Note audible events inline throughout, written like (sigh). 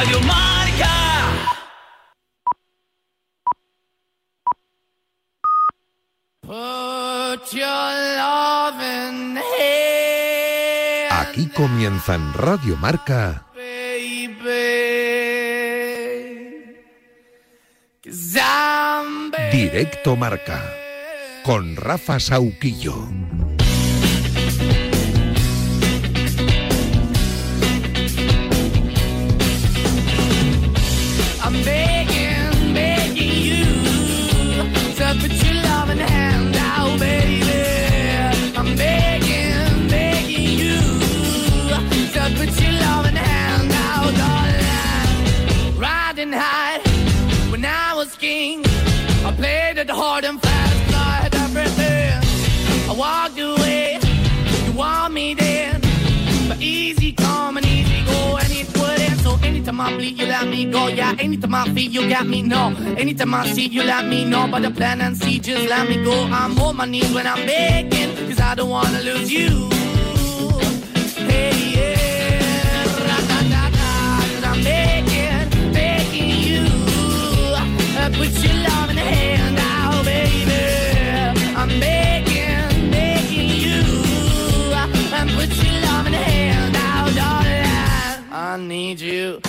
Radio Marca. Aquí comienza en Radio Marca. Directo Marca. Con Rafa Sauquillo. I bleed, you let me go. Yeah, anytime I feel, you got me. No, anytime I see, you let me know. But the plan and see, just let me go. I'm on my knees when I'm begging, cause I don't wanna lose you. Hey, yeah, cause I'm begging, begging you. Uh, Put your love in the hand out, baby. I'm begging, begging you. And put your love in the hand out, darling. I need you.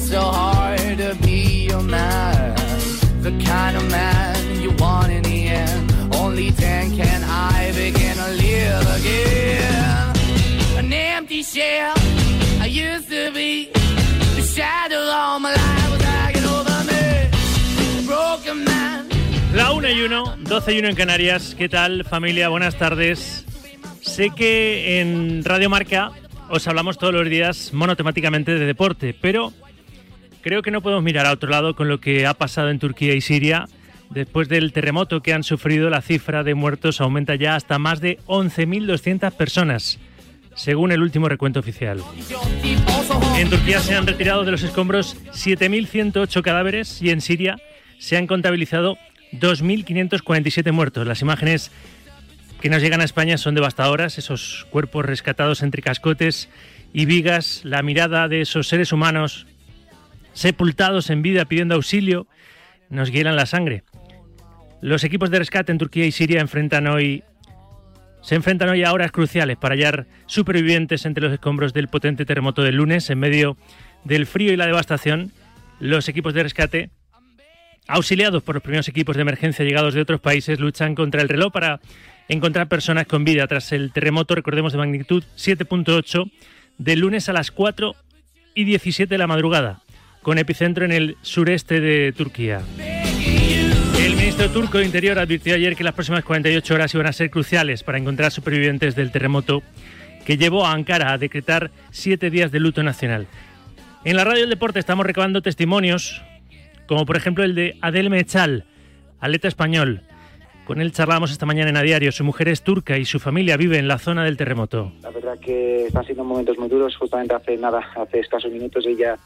So hard to be your man. The kind of man you want in the end. Only then can I begin to live again. An empty shell I used to be. The shadow all my life over me. A broken man. La 1 y 1, 12 y 1 en Canarias. ¿Qué tal, familia? Buenas tardes. Sé que en Radio Marca os hablamos todos los días monotemáticamente de deporte, pero creo que no podemos mirar a otro lado con lo que ha pasado en Turquía y Siria. Después del terremoto que han sufrido, la cifra de muertos aumenta ya hasta más de 11.200 personas, según el último recuento oficial. En Turquía se han retirado de los escombros 7.108 cadáveres y en Siria se han contabilizado 2.547 muertos. Las imágenes que nos llegan a España son devastadoras, esos cuerpos rescatados entre cascotes y vigas, la mirada de esos seres humanos sepultados en vida pidiendo auxilio, nos hielan la sangre. Los equipos de rescate en Turquía y Siria enfrentan hoy se enfrentan hoy a horas cruciales para hallar supervivientes entre los escombros del potente terremoto del lunes en medio del frío y la devastación. Los equipos de rescate auxiliados por los primeros equipos de emergencia llegados de otros países, luchan contra el reloj para encontrar personas con vida tras el terremoto, recordemos, de magnitud 7.8 del lunes a las 4 y 17 de la madrugada, con epicentro en el sureste de Turquía. El ministro turco de Interior advirtió ayer que las próximas 48 horas iban a ser cruciales para encontrar supervivientes del terremoto que llevó a Ankara a decretar siete días de luto nacional. En la radio del deporte estamos recabando testimonios como por ejemplo el de Adel Mechal, atleta español. Con él charlamos esta mañana en A Diario. Su mujer es turca y su familia vive en la zona del terremoto. La verdad que están siendo momentos muy duros. Justamente hace nada, hace escasos minutos ella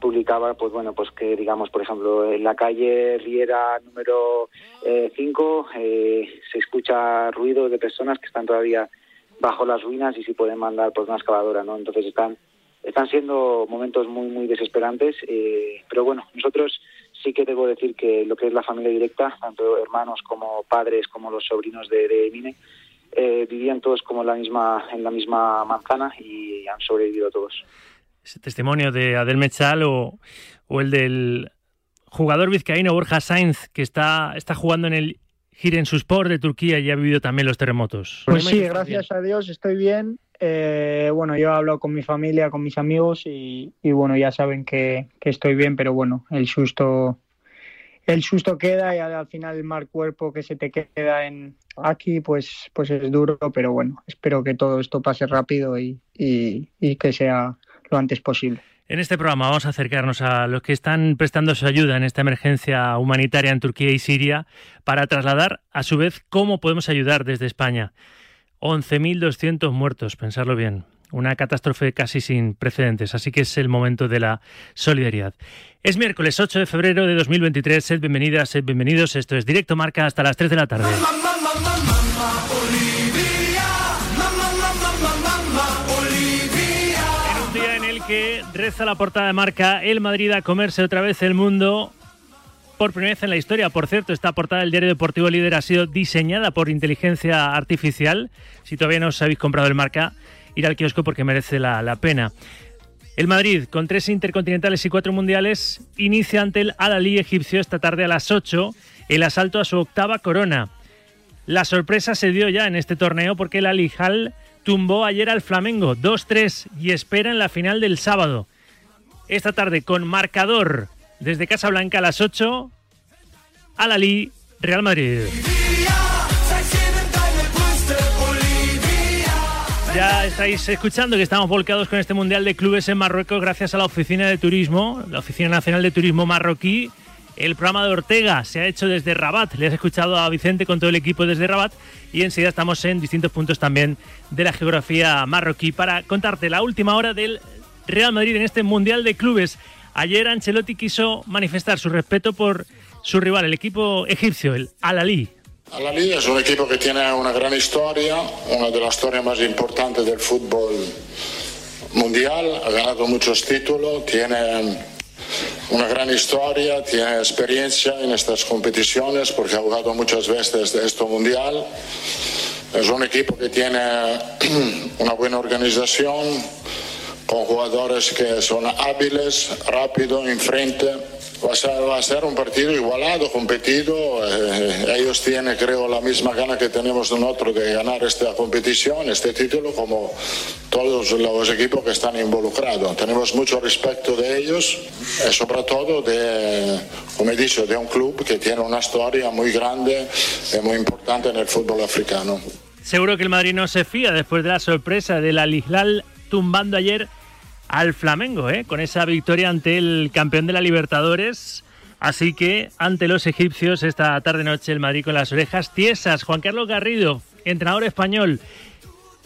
publicaba, pues bueno, pues que digamos, por ejemplo, en la calle Riera número 5 se escucha ruido de personas que están todavía bajo las ruinas y si pueden mandar pues una excavadora, ¿no? Entonces están están siendo momentos muy muy desesperantes, eh, pero bueno, nosotros sí que debo decir que lo que es la familia directa, tanto hermanos como padres como los sobrinos de, de Emine, eh, vivían todos como en la misma en la misma manzana y han sobrevivido todos. Ese testimonio de Adel Mechal o, o el del jugador vizcaíno Borja Sainz, que está, está jugando en el Girensuspor de Turquía y ha vivido también los terremotos. Pues sí, gracias a Dios estoy bien. Eh, bueno, yo he hablado con mi familia, con mis amigos y, y bueno, ya saben que, que, estoy bien, pero bueno, el susto, el susto queda y al, al, final el mal cuerpo que se te queda en aquí, pues, pues es duro, pero bueno, espero que todo esto pase rápido y, y, y que sea lo antes posible. En este programa vamos a acercarnos a los que están prestando su ayuda en esta emergencia humanitaria en Turquía y Siria para trasladar a su vez cómo podemos ayudar desde España. 11.200 muertos, pensarlo bien. Una catástrofe casi sin precedentes, así que es el momento de la solidaridad. Es miércoles 8 de febrero de 2023. Sed bienvenidas, sed bienvenidos. Esto es Directo Marca hasta las 3 de la tarde. Reza la portada de marca el Madrid a comerse otra vez el mundo por primera vez en la historia. Por cierto, esta portada del diario deportivo líder ha sido diseñada por inteligencia artificial. Si todavía no os habéis comprado el marca, ir al kiosco porque merece la, pena. El Madrid, con tres intercontinentales y cuatro mundiales, inicia ante el Al-Ali egipcio esta tarde a las 8 el asalto a su octava corona. La sorpresa se dio ya en este torneo porque el Al-Hilal tumbó ayer al Flamengo 2-3 y espera en la final del sábado. Esta tarde con marcador desde Casablanca a las 8, Al-Ali, Real Madrid. Ya estáis escuchando que estamos volcados con este Mundial de Clubes en Marruecos gracias a la Oficina de Turismo, la Oficina Nacional de Turismo Marroquí. El programa de Ortega se ha hecho desde Rabat. Le has escuchado a Vicente con todo el equipo desde Rabat y enseguida estamos en distintos puntos también de la geografía marroquí para contarte la última hora del Real Madrid en este Mundial de Clubes. Ayer Ancelotti quiso manifestar su respeto por su rival, el equipo egipcio, el Al-Ali. Al-Ali es un equipo que tiene una gran historia, una de las historias más importantes del fútbol mundial, ha ganado muchos títulos, tiene una gran historia, tiene experiencia en estas competiciones porque ha jugado muchas veces de esto mundial. Es un equipo que tiene (clears throat) una buena organización, con jugadores que son hábiles, rápidos, enfrente. Va a, ser, va a ser un partido igualado, competido. Eh, ellos tienen, creo, la misma gana que tenemos nosotros de ganar esta competición, este título, como todos los equipos que están involucrados. Tenemos mucho respeto de ellos, y sobre todo de, como he dicho, de un club que tiene una historia muy grande y muy importante en el fútbol africano. Seguro que el Madrid no se fía después de la sorpresa del Al-Hilal tumbando ayer al Flamengo, ¿eh? con esa victoria ante el campeón de la Libertadores. Así que ante los egipcios esta tarde-noche el Madrid con las orejas tiesas. Juan Carlos Garrido, entrenador español,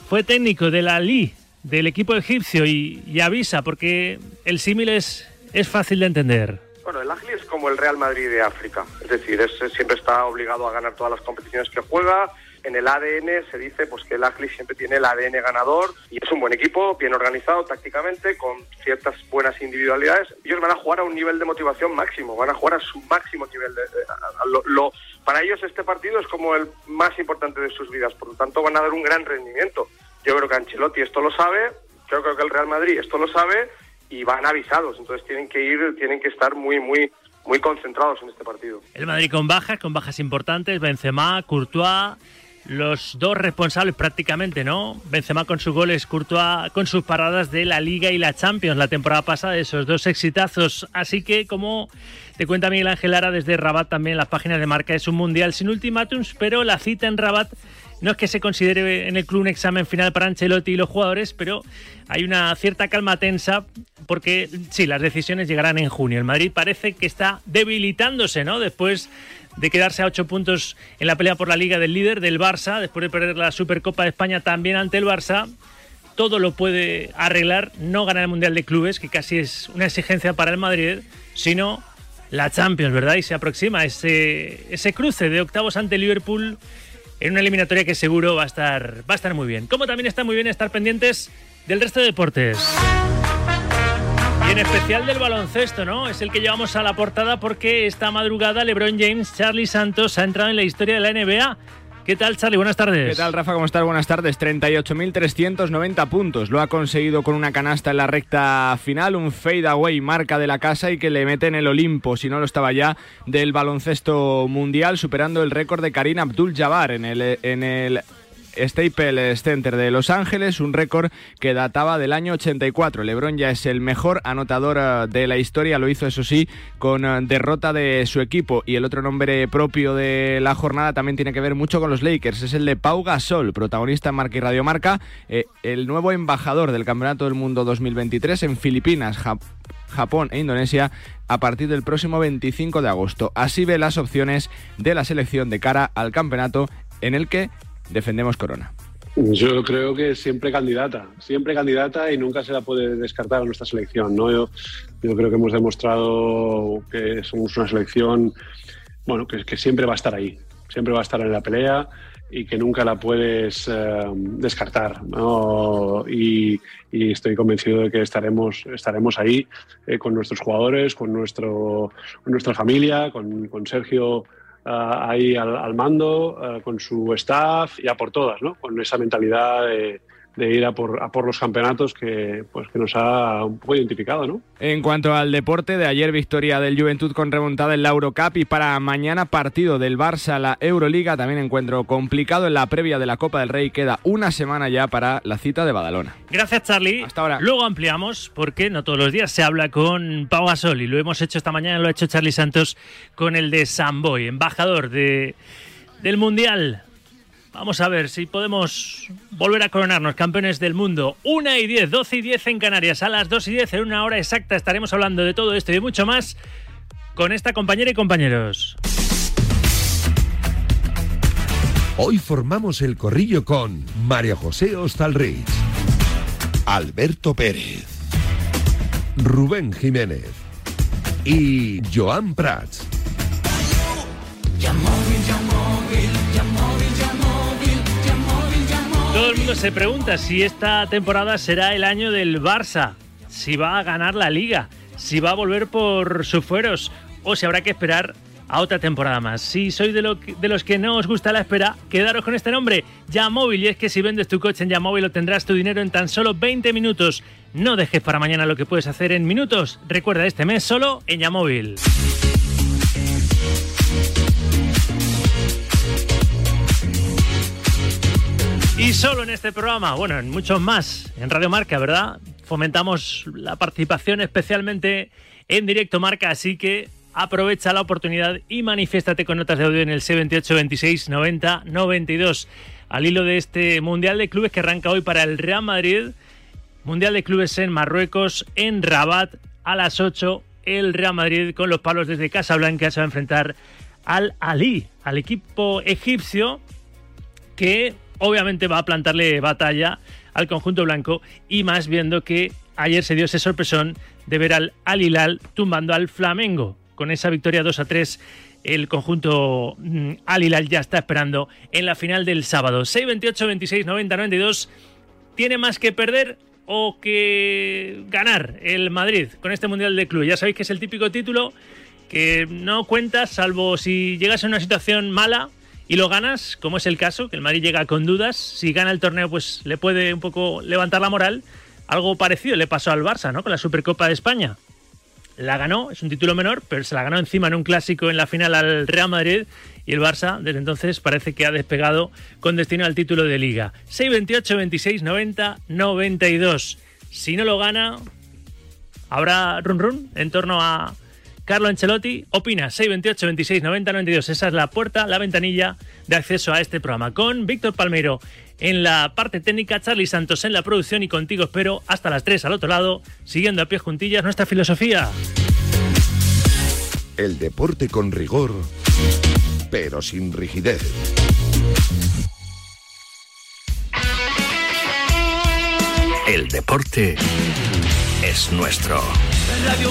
fue técnico de la LI, del equipo egipcio, y, y avisa porque el símil es, es fácil de entender. Bueno, el Ahly es como el Real Madrid de África, es decir, siempre está obligado a ganar todas las competiciones que juega. En el ADN se dice pues que el Ahly siempre tiene el ADN ganador y es un buen equipo, bien organizado tácticamente, con ciertas buenas individualidades. Ellos van a jugar a un nivel de motivación máximo, van a jugar a su máximo nivel. De, a- a lo- lo- para ellos este partido es como el más importante de sus vidas, por lo tanto van a dar un gran rendimiento. Yo creo que Ancelotti esto lo sabe, yo creo que el Real Madrid esto lo sabe y van avisados, entonces tienen que ir, tienen que estar muy, muy, muy concentrados en este partido. El Madrid con bajas, con bajas importantes, Benzema, Courtois, los dos responsables prácticamente, ¿no? Benzema con sus goles, Courtois con sus paradas de la Liga y la Champions la temporada pasada, esos dos exitazos. Así que, como te cuenta Miguel Ángel Lara desde Rabat también, las páginas de marca es un mundial sin ultimátums, pero la cita en Rabat no es que se considere en el club un examen final para Ancelotti y los jugadores, pero hay una cierta calma tensa porque sí, las decisiones llegarán en junio. El Madrid parece que está debilitándose, ¿no? Después de quedarse a ocho puntos en la pelea por la liga del líder del Barça, después de perder la Supercopa de España también ante el Barça. Todo lo puede arreglar, no ganar el Mundial de Clubes, que casi es una exigencia para el Madrid, sino la Champions, ¿verdad? Y se aproxima ese, ese cruce de octavos ante Liverpool en una eliminatoria que seguro va a estar, va a estar muy bien. Como también está muy bien estar pendientes del resto de deportes. En especial del baloncesto, ¿no? Es el que llevamos a la portada porque esta madrugada LeBron James, Charlie Santos ha entrado en la historia de la NBA. ¿Qué tal, Charlie? Buenas tardes. ¿Qué tal, Rafa? ¿Cómo estás? Buenas tardes. 38.390 puntos. Lo ha conseguido con una canasta en la recta final, un fade away marca de la casa y que le mete en el Olimpo, si no lo estaba ya, del baloncesto mundial, superando el récord de Karim Abdul-Jabbar en el, en el Staples Center de Los Ángeles, un récord que databa del año 84. LeBron ya es el mejor anotador eh, de la historia, lo hizo eso sí con eh, derrota de su equipo y el otro nombre propio de la jornada también tiene que ver mucho con los Lakers, es el de Pau Gasol, protagonista en Marca y Radio Marca, eh, el nuevo embajador del Campeonato del Mundo 2023 en Filipinas, Jap- Japón e Indonesia a partir del próximo 25 de agosto. Así ve las opciones de la selección de cara al campeonato en el que defendemos Corona. Yo creo que siempre candidata, siempre candidata y nunca se la puede descartar a nuestra selección. ¿no? Yo, creo que hemos demostrado que somos una selección bueno, que, siempre va a estar ahí, siempre va a estar en la pelea. y que nunca la puedes eh, descartar. ¿no? Y, estoy convencido de que estaremos, estaremos ahí eh, con nuestros jugadores, con, nuestro, nuestra familia, con, con Sergio ahí al, al mando, ah, con su staff y a por todas, ¿no? con esa mentalidad de, de ir a por, a por los campeonatos que, pues, que nos ha un poco identificado. ¿no? En cuanto al deporte, de ayer victoria del Juventud con remontada en la Eurocup y para mañana partido del Barça la Euroliga, también encuentro complicado en la previa de la Copa del Rey, queda una semana ya para la cita de Badalona. Gracias, Charlie. Hasta ahora. Luego ampliamos, porque no todos los días se habla con Pau Gasol y lo hemos hecho esta mañana, lo ha hecho Charlie Santos con el de Samboy, embajador de, del Mundial. Vamos a ver si podemos volver a coronarnos campeones del mundo. 1 y 10, 12 y 10 en Canarias. A las 2 y 10, en una hora exacta, estaremos hablando de todo esto y de mucho más con esta compañera y compañeros. Hoy formamos el corrillo con María José Ostalrich, Alberto Pérez, Rubén Jiménez y Joan Prats. Todo el mundo se pregunta si esta temporada será el año del Barça, si va a ganar la liga, si va a volver por sus fueros o si habrá que esperar a otra temporada más. Si sois de, los que no os gusta la espera, quedaros con este nombre, Yamóvil. Y es que si vendes tu coche en Yamóvil obtendrás tu dinero en tan solo 20 minutos. No dejes para mañana lo que puedes hacer en minutos. Recuerda este mes solo en Yamóvil. Y solo en este programa, bueno, en muchos más, en Radio Marca, ¿verdad? Fomentamos la participación especialmente en directo Marca, así que aprovecha la oportunidad y manifiéstate con notas de audio en el 78 26 90 92. Al hilo de este Mundial de Clubes que arranca hoy para el Real Madrid, Mundial de Clubes en Marruecos, en Rabat, a las 8, el Real Madrid con los palos desde Casablanca se va a enfrentar al Ali, al equipo egipcio que obviamente va a plantarle batalla al conjunto blanco y más viendo que ayer se dio ese sorpresón de ver al Al Hilal tumbando al Flamengo. Con esa victoria 2 a 3, el conjunto mm, Al Hilal ya está esperando en la final del sábado. 6, 28, 26, 90, 92. ¿Tiene más que perder o que ganar el Madrid con este Mundial de Club? Ya sabéis que es el típico título que no cuentas salvo si llegas a una situación mala y lo ganas, como es el caso, que el Madrid llega con dudas. Si gana el torneo, pues le puede un poco levantar la moral. Algo parecido le pasó al Barça, ¿no? Con la Supercopa de España. La ganó, es un título menor, pero se la ganó encima en un clásico en la final al Real Madrid. Y el Barça, desde entonces, parece que ha despegado con destino al título de Liga. 6, 28, 26, 90, 92. Si no lo gana, habrá run run en torno a Carlo Ancelotti. Opina 628 26 90 92. Esa es la puerta, la ventanilla de acceso a este programa. Con Víctor Palmeiro en la parte técnica, Charlie Santos en la producción y contigo espero hasta las 3 al otro lado, siguiendo a pies juntillas nuestra filosofía. El deporte con rigor, pero sin rigidez. El deporte es nuestro. Radio.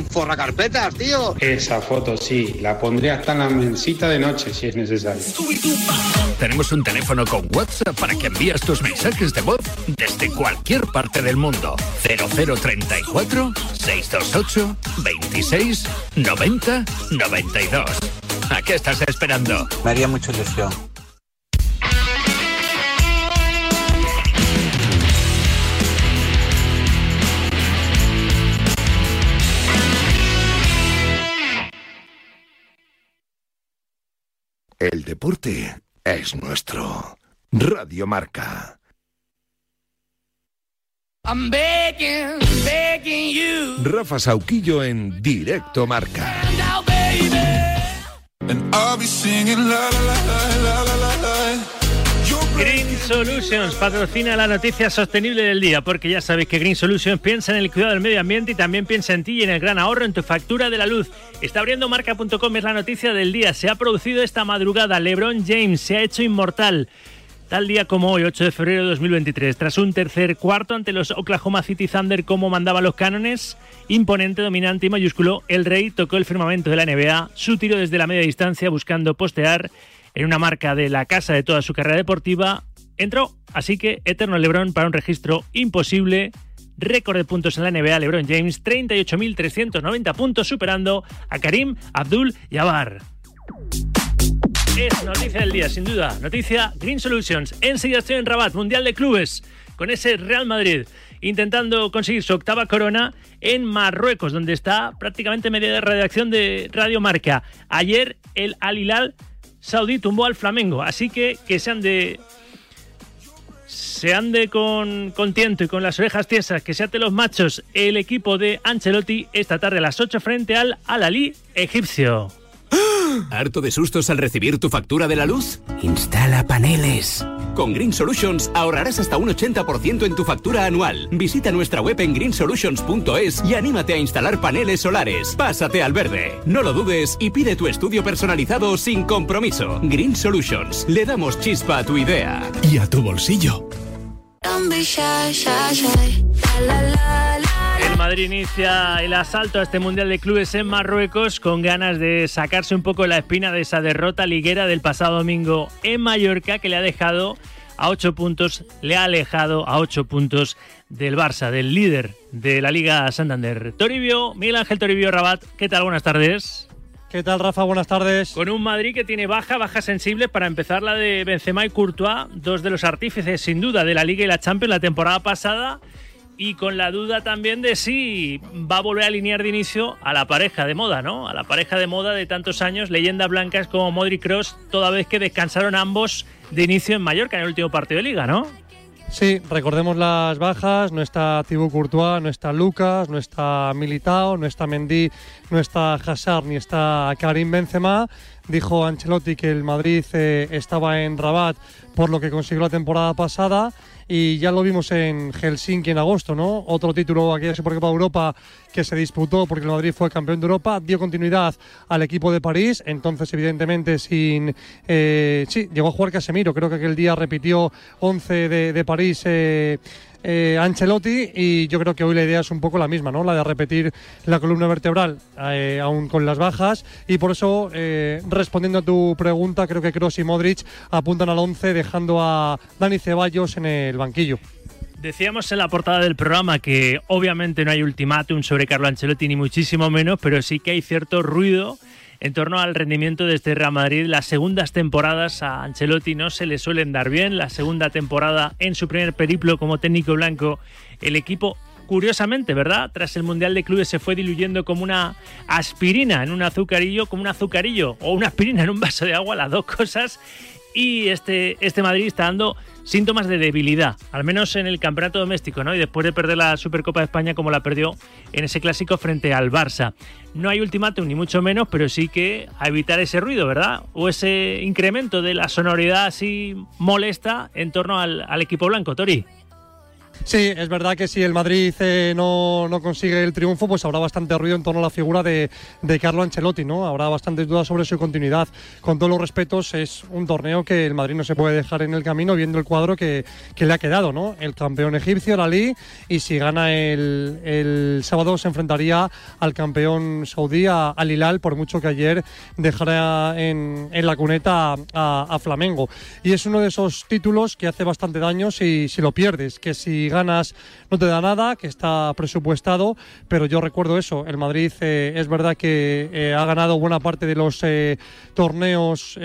forra carpetas, tío. Esa foto sí, la pondré hasta en la mensita de noche si es necesario. Tenemos un teléfono con WhatsApp para que envías tus mensajes de voz desde cualquier parte del mundo. 0034 628 26 90 92. ¿A qué estás esperando? Me haría mucha ilusión. El deporte es nuestro. Radio Marca. I'm begging, begging you. Rafa Sauquillo en Directo Marca. Now, baby. And I'll be singing la la la la la la la. Green Solutions patrocina la noticia sostenible del día, porque ya sabéis que Green Solutions piensa en el cuidado del medio ambiente y también piensa en ti y en el gran ahorro en tu factura de la luz. Está abriendo marca.com, es la noticia del día. Se ha producido esta madrugada. LeBron James se ha hecho inmortal. Tal día como hoy, 8 de febrero de 2023, tras un tercer cuarto ante los Oklahoma City Thunder como mandaban los cánones, imponente, dominante y mayúsculo, el Rey tocó el firmamento de la NBA, su tiro desde la media distancia buscando postear en una marca de la casa de toda su carrera deportiva, entró, así que eterno LeBron para un registro imposible, récord de puntos en la NBA, LeBron James, 38.390 puntos, superando a Karim Abdul-Jabbar. Es noticia del día, sin duda. Noticia Green Solutions. Enseguida estoy en Rabat, Mundial de Clubes, con ese Real Madrid, intentando conseguir su octava corona en Marruecos, donde está prácticamente media de redacción de Radio Marca. Ayer el Al Hilal Saudí tumbó al Flamengo, así que que se ande se ande con, con tiento y con las orejas tiesas, que se ate los machos el equipo de Ancelotti esta tarde a las 8 frente al Al-Ali egipcio. (gasps) ¿Harto de sustos al recibir tu factura de la luz? Instala paneles. Con Green Solutions ahorrarás hasta un 80% en tu factura anual. Visita nuestra web en greensolutions.es y anímate a instalar paneles solares. Pásate al verde. No lo dudes y pide tu estudio personalizado sin compromiso. Green Solutions. Le damos chispa a tu idea. Y a tu bolsillo. El Madrid inicia el asalto a este Mundial de Clubes en Marruecos con ganas de sacarse un poco la espina de esa derrota liguera del pasado domingo en Mallorca que le ha dejado a ocho puntos, le ha alejado a ocho puntos del Barça, del líder de la Liga Santander. Toribio, Miguel Ángel Toribio Rabat, ¿qué tal? Buenas tardes. ¿Qué tal, Rafa? Buenas tardes. Con un Madrid que tiene baja, baja sensible para empezar la de Benzema y Courtois, dos de los artífices sin duda de la Liga y la Champions la temporada pasada y con la duda también de si va a volver a alinear de inicio a la pareja de moda, ¿no? A la pareja de moda de tantos años, leyendas blancas como Modric Cross, toda vez que descansaron ambos de inicio en Mallorca en el último partido de liga, ¿no? Sí, recordemos las bajas, no está Thibaut Courtois, no está Lucas, no está Militao, no está Mendy, no está Hazard ni está Karim Benzema. Dijo Ancelotti que el Madrid eh, estaba en Rabat por lo que consiguió la temporada pasada y ya lo vimos en Helsinki en agosto, ¿no? Otro título aquella Supercopa de Europa que se disputó porque el Madrid fue campeón de Europa, dio continuidad al equipo de París, entonces evidentemente sin... Eh, sí, llegó a jugar Casemiro, creo que aquel día repitió 11 de, de París. Eh, eh, Ancelotti y yo creo que hoy la idea es un poco la misma, ¿no? La de repetir la columna vertebral eh, aún con las bajas y por eso eh, respondiendo a tu pregunta creo que Kroos y Modric apuntan al 11 dejando a Dani Ceballos en el banquillo. Decíamos en la portada del programa que obviamente no hay ultimátum sobre Carlo Ancelotti ni muchísimo menos, pero sí que hay cierto ruido en torno al rendimiento de este Real Madrid. Las segundas temporadas a Ancelotti no se le suelen dar bien. La segunda temporada en su primer periplo como técnico blanco, el equipo curiosamente, ¿verdad? Tras el Mundial de Clubes se fue diluyendo como una aspirina en un azucarillo, como un azucarillo o una aspirina en un vaso de agua, las dos cosas. Y este, este Madrid está dando síntomas de debilidad, al menos en el campeonato doméstico, ¿no? Y después de perder la Supercopa de España como la perdió en ese clásico frente al Barça. No hay ultimátum ni mucho menos, pero sí que a evitar ese ruido, ¿verdad? O ese incremento de la sonoridad así molesta en torno al, al equipo blanco, Tori. Sí, es verdad que si el Madrid eh, no, no consigue el triunfo, pues habrá bastante ruido en torno a la figura de, de Carlo Ancelotti, ¿no? Habrá bastantes dudas sobre su continuidad. Con todos los respetos, es un torneo que el Madrid no se puede dejar en el camino viendo el cuadro que, que le ha quedado, ¿no? El campeón egipcio, el Ali, y si gana el, el sábado se enfrentaría al campeón saudí, al Hilal, por mucho que ayer dejara en, en la cuneta a, a- a Flamengo. Y es uno de esos títulos que hace bastante daño si, si lo pierdes, que si ganas no te da nada, que está presupuestado, pero yo recuerdo eso, el Madrid eh, es verdad que eh, ha ganado buena parte de los eh, torneos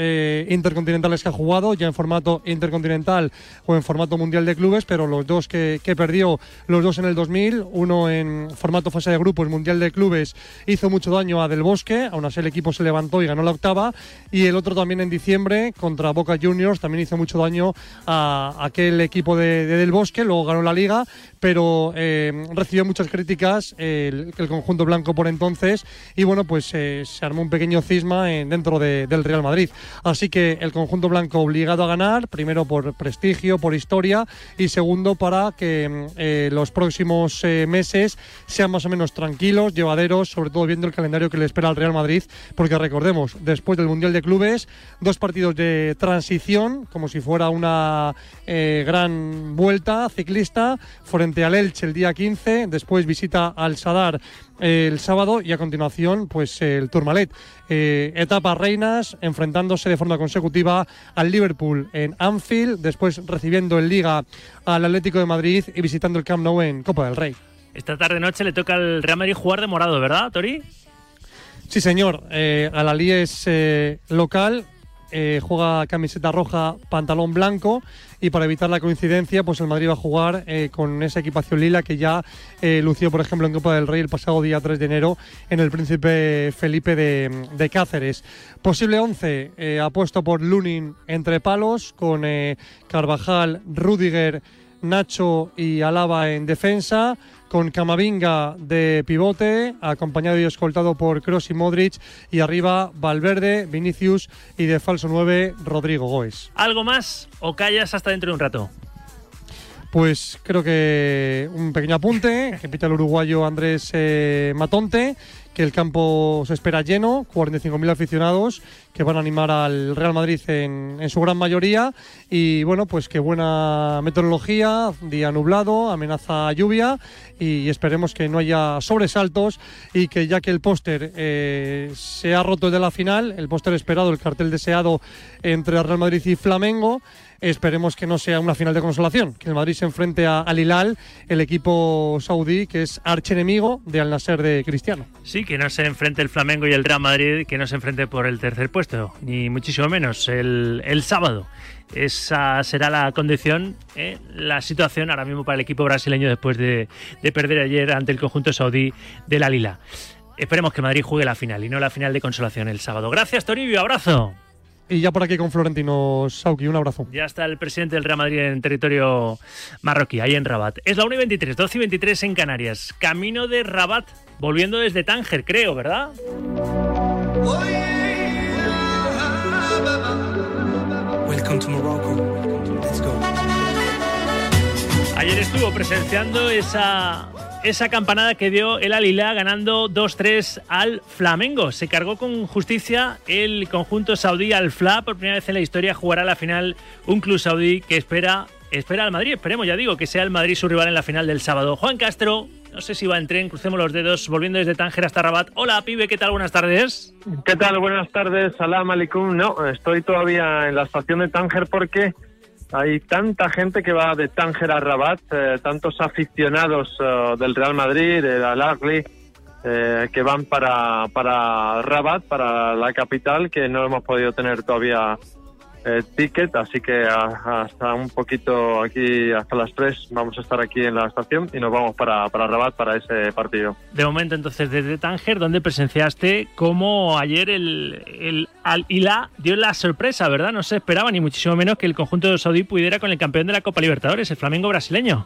intercontinentales que ha jugado, ya en formato intercontinental o en formato mundial de clubes, pero los dos que, que perdió, los dos en el 2000, uno en formato fase de grupos, mundial de clubes, hizo mucho daño a Del Bosque, aún así el equipo se levantó y ganó la octava, y el otro también en diciembre contra Boca Juniors, también hizo mucho daño a aquel equipo de, de Del Bosque, luego ganó la liga, pero eh, recibió muchas críticas el, el conjunto blanco por entonces y bueno, pues eh, se armó un pequeño cisma en- dentro de- del Real Madrid. Así que el conjunto blanco obligado a ganar, primero por prestigio, por historia y segundo para que eh, los próximos meses sean más o menos tranquilos, llevaderos, sobre todo viendo el calendario que le espera al Real Madrid, porque recordemos, después del Mundial de Clubes, dos partidos de transición, como si fuera una gran vuelta ciclista, frente al Elche el día 15, después visita al Sadar el sábado y a continuación pues el Tourmalet. Eh, etapas reinas, enfrentándose de forma consecutiva al Liverpool en Anfield, después recibiendo en Liga al Atlético de Madrid y visitando el Camp Nou en Copa del Rey. Esta tarde noche le toca al Real Madrid jugar de morado, ¿verdad, Tori? Sí, señor. Eh, Alalí es eh, local, eh, juega camiseta roja, pantalón blanco y para evitar la coincidencia, pues el Madrid va a jugar eh, con esa equipación lila que ya eh, lució, por ejemplo, en Copa del Rey el pasado día 3 de enero en el Príncipe Felipe de, Cáceres. Posible 11, eh, apuesto por Lunin entre palos con Carvajal, Rudiger, Nacho y Alaba en defensa, con Camavinga de pivote, acompañado y escoltado por Kroos y Modric, y arriba Valverde, Vinicius y de falso 9 Rodrigo Goes. ¿Algo más o callas hasta dentro de un rato? Pues creo que un pequeño apunte, que pita el uruguayo Andrés eh, Matonte, que el campo se espera lleno, 45.000 aficionados que van a animar al Real Madrid en, su gran mayoría. Y bueno, pues que buena meteorología, día nublado, amenaza lluvia y esperemos que no haya sobresaltos y que ya que el póster eh, se ha roto de la final, el póster esperado, el cartel deseado entre Real Madrid y Flamengo, Esperemos que no sea una final de consolación, que el Madrid se enfrente a Al Hilal, el equipo saudí que es archenemigo de Al Nasser de Cristiano. Sí, que no se enfrente el Flamengo y el Real Madrid, que no se enfrente por el tercer puesto, ni muchísimo menos el, sábado. Esa será la condición, ¿eh? la situación ahora mismo para el equipo brasileño después de, de perder ayer ante el conjunto saudí del Al Hilal. Esperemos que Madrid juegue la final y no la final de consolación el sábado. Gracias, Toribio, abrazo. Y ya por aquí con Florentino Sauki, un abrazo. Ya está el presidente del Real Madrid en territorio marroquí, ahí en Rabat. Es la 1 y 23, 12 y 23 en Canarias. Camino de Rabat, volviendo desde Tánger, creo, ¿verdad? Welcome to Morocco. Let's go. Ayer estuvo presenciando esa, esa campanada que dio el Alila ganando 2-3 al Flamengo. Se cargó con justicia el conjunto saudí al Fla. Por primera vez en la historia jugará la final un club saudí que espera, espera al Madrid. Esperemos, ya digo, que sea el Madrid su rival en la final del sábado. Juan Castro, no sé si va en tren, crucemos los dedos, volviendo desde Tánger hasta Rabat. Hola, pibe, ¿qué tal? Buenas tardes. ¿Qué tal? Buenas tardes, Salam Aleikum. No, estoy todavía en la estación de Tánger porque hay tanta gente que va de Tánger a Rabat, eh, tantos aficionados eh, del Real Madrid, del Al Ahly, eh, que van para, para Rabat, para la capital, que no hemos podido tener todavía eh, ticket, así que a- hasta un poquito aquí, hasta las 3 vamos a estar aquí en la estación y nos vamos para, para Rabat para ese partido. De momento, entonces, desde Tánger, donde presenciaste cómo ayer el, el Al Hilal dio la sorpresa, ¿verdad? No se esperaba ni muchísimo menos que el conjunto de saudí pudiera con el campeón de la Copa Libertadores, el Flamengo brasileño.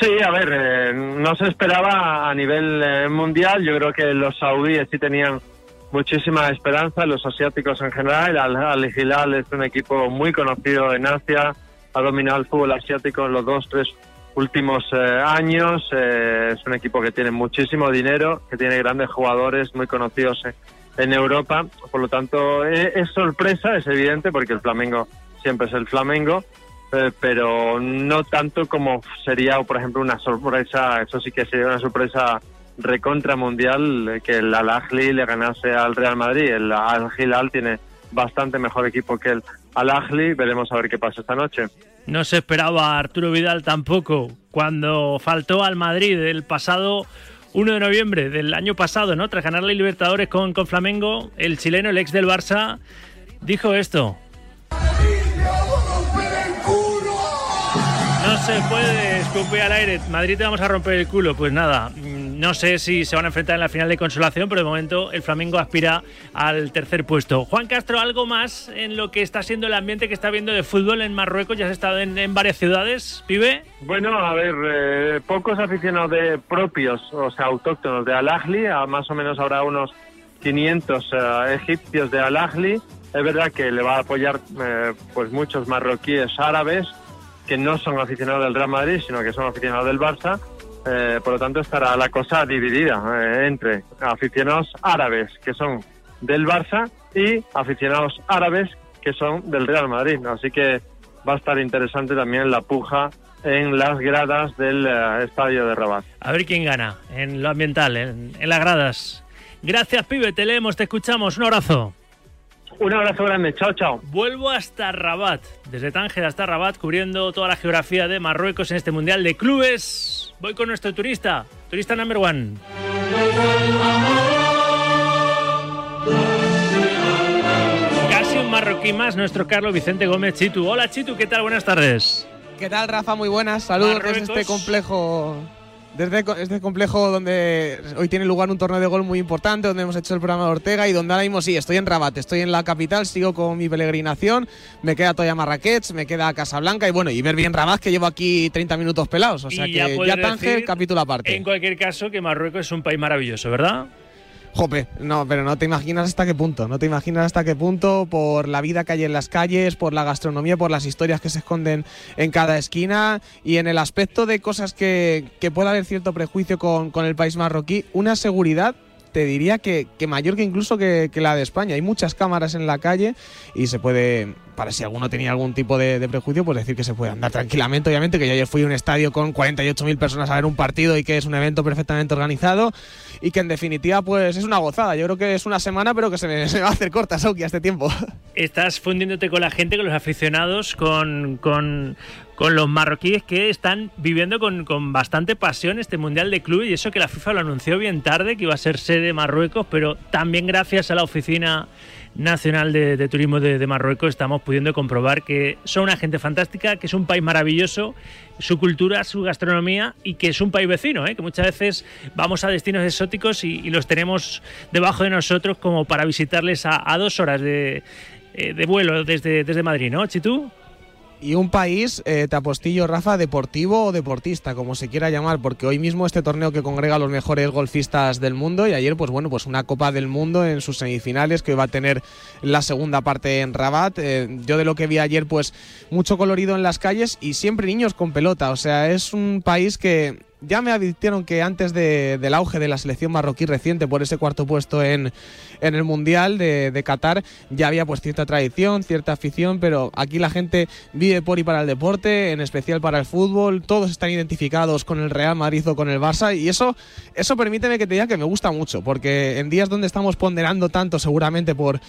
Sí, a ver, eh, no se esperaba a nivel eh, mundial. Yo creo que los saudíes sí tenían muchísima esperanza, los asiáticos en general. Al, Al Hilal es un equipo muy conocido en Asia, ha dominado el fútbol asiático en los dos, tres últimos eh, años. Eh, es un equipo que tiene muchísimo dinero, que tiene grandes jugadores muy conocidos en, Europa. Por lo tanto, eh, es sorpresa, es evidente, porque el Flamengo siempre es el Flamengo eh, pero no tanto como sería, por ejemplo, una sorpresa, eso sí que sería una sorpresa recontra mundial, eh, que el Al-Ahly le ganase al Real Madrid. El Al-Hilal tiene bastante mejor equipo que el Al-Ahly, veremos a ver qué pasa esta noche. No se esperaba a Arturo Vidal tampoco cuando faltó al Madrid el pasado 1 de noviembre del año pasado, ¿no? Tras ganar la Libertadores con, con Flamengo, el chileno, el ex del Barça, dijo esto. No se puede escupir al aire. Madrid te vamos a romper el culo. Pues nada, no sé si se van a enfrentar en la final de consolación, pero de momento el Flamengo aspira al tercer puesto. Juan Castro, ¿algo más en lo que está siendo el ambiente que está viendo de fútbol en Marruecos? ¿Ya has estado en, varias ciudades, pibe? Bueno, a ver, eh, pocos aficionados propios, o sea, autóctonos de Al-Ahly, a más o menos habrá unos 500 eh, egipcios de Al-Ahly. Es verdad que le va a apoyar eh, pues muchos marroquíes árabes que no son aficionados del Real Madrid, sino que son aficionados del Barça. Eh, por lo tanto, estará la cosa dividida eh, entre aficionados árabes que son del Barça y aficionados árabes que son del Real Madrid. Así que va a estar interesante también la puja en las gradas del eh, estadio de Rabat. A ver quién gana en lo ambiental, en, en las gradas. Gracias, pibe, te leemos, te escuchamos. Un abrazo. Un abrazo grande, chao, chao. Vuelvo hasta Rabat, desde Tánger hasta Rabat, cubriendo toda la geografía de Marruecos en este Mundial de Clubes. Voy con nuestro turista, turista number one. Casi un marroquí más, nuestro Carlos Vicente Gómez Chitu. Hola Chitu, ¿qué tal? Buenas tardes. ¿Qué tal, Rafa? Muy buenas. Saludos desde este complejo. Desde co- este complejo donde hoy tiene lugar un torneo de gol muy importante, donde hemos hecho el programa de Ortega y donde ahora mismo sí, estoy en Rabat, estoy en la capital, sigo con mi peregrinación, me queda todavía Marrakech, me queda Casablanca y bueno, y ver bien Rabat que llevo aquí 30 minutos pelados, o sea Y que ya ya, Tánger, capítulo aparte. En cualquier caso, que Marruecos es un país maravilloso, ¿verdad? Jope, no, pero no te imaginas hasta qué punto, no te imaginas hasta qué punto por la vida que hay en las calles, por la gastronomía, por las historias que se esconden en cada esquina y en el aspecto de cosas que, que pueda haber cierto prejuicio con, con el país marroquí, una seguridad te diría que, que mayor que incluso que, la de España. Hay muchas cámaras en la calle y se puede, para si alguno tenía algún tipo de, de prejuicio, pues decir que se puede andar tranquilamente. Obviamente que yo ayer fui a un estadio con 48.000 personas a ver un partido y que es un evento perfectamente organizado y que en definitiva pues es una gozada. Yo creo que es una semana pero que se me, (laughs) va a hacer corta, Sauki, este tiempo. (laughs) Estás fundiéndote con la gente, con los aficionados, con, con, con los marroquíes que están viviendo con, con bastante pasión este Mundial de Clubes y eso que la FIFA lo anunció bien tarde, que iba a ser sede de Marruecos, pero también gracias a la Oficina Nacional de, Turismo de, Marruecos estamos pudiendo comprobar que son una gente fantástica, que es un país maravilloso, su cultura, su gastronomía y que es un país vecino, ¿eh? que muchas veces vamos a destinos exóticos y, los tenemos debajo de nosotros como para visitarles a, dos horas de, eh, de vuelo desde, desde Madrid, ¿no, Chitú? Y un país, eh, te apostillo, Rafa, deportivo o deportista, como se quiera llamar, porque hoy mismo este torneo que congrega a los mejores golfistas del mundo y ayer, pues bueno, pues una Copa del Mundo en sus semifinales que va a tener la segunda parte en Rabat. Eh, yo de lo que vi ayer, pues mucho colorido en las calles y siempre niños con pelota. O sea, es un país que ya me advirtieron que antes de- del auge de la selección marroquí reciente por ese cuarto puesto en, en el Mundial de, de Qatar ya había pues cierta tradición, cierta afición, pero aquí la gente vive por y para el deporte, en especial para el fútbol, todos están identificados con el Real Madrid o con el Barça y eso, eso permíteme que te diga que me gusta mucho, porque en días donde estamos ponderando tanto seguramente por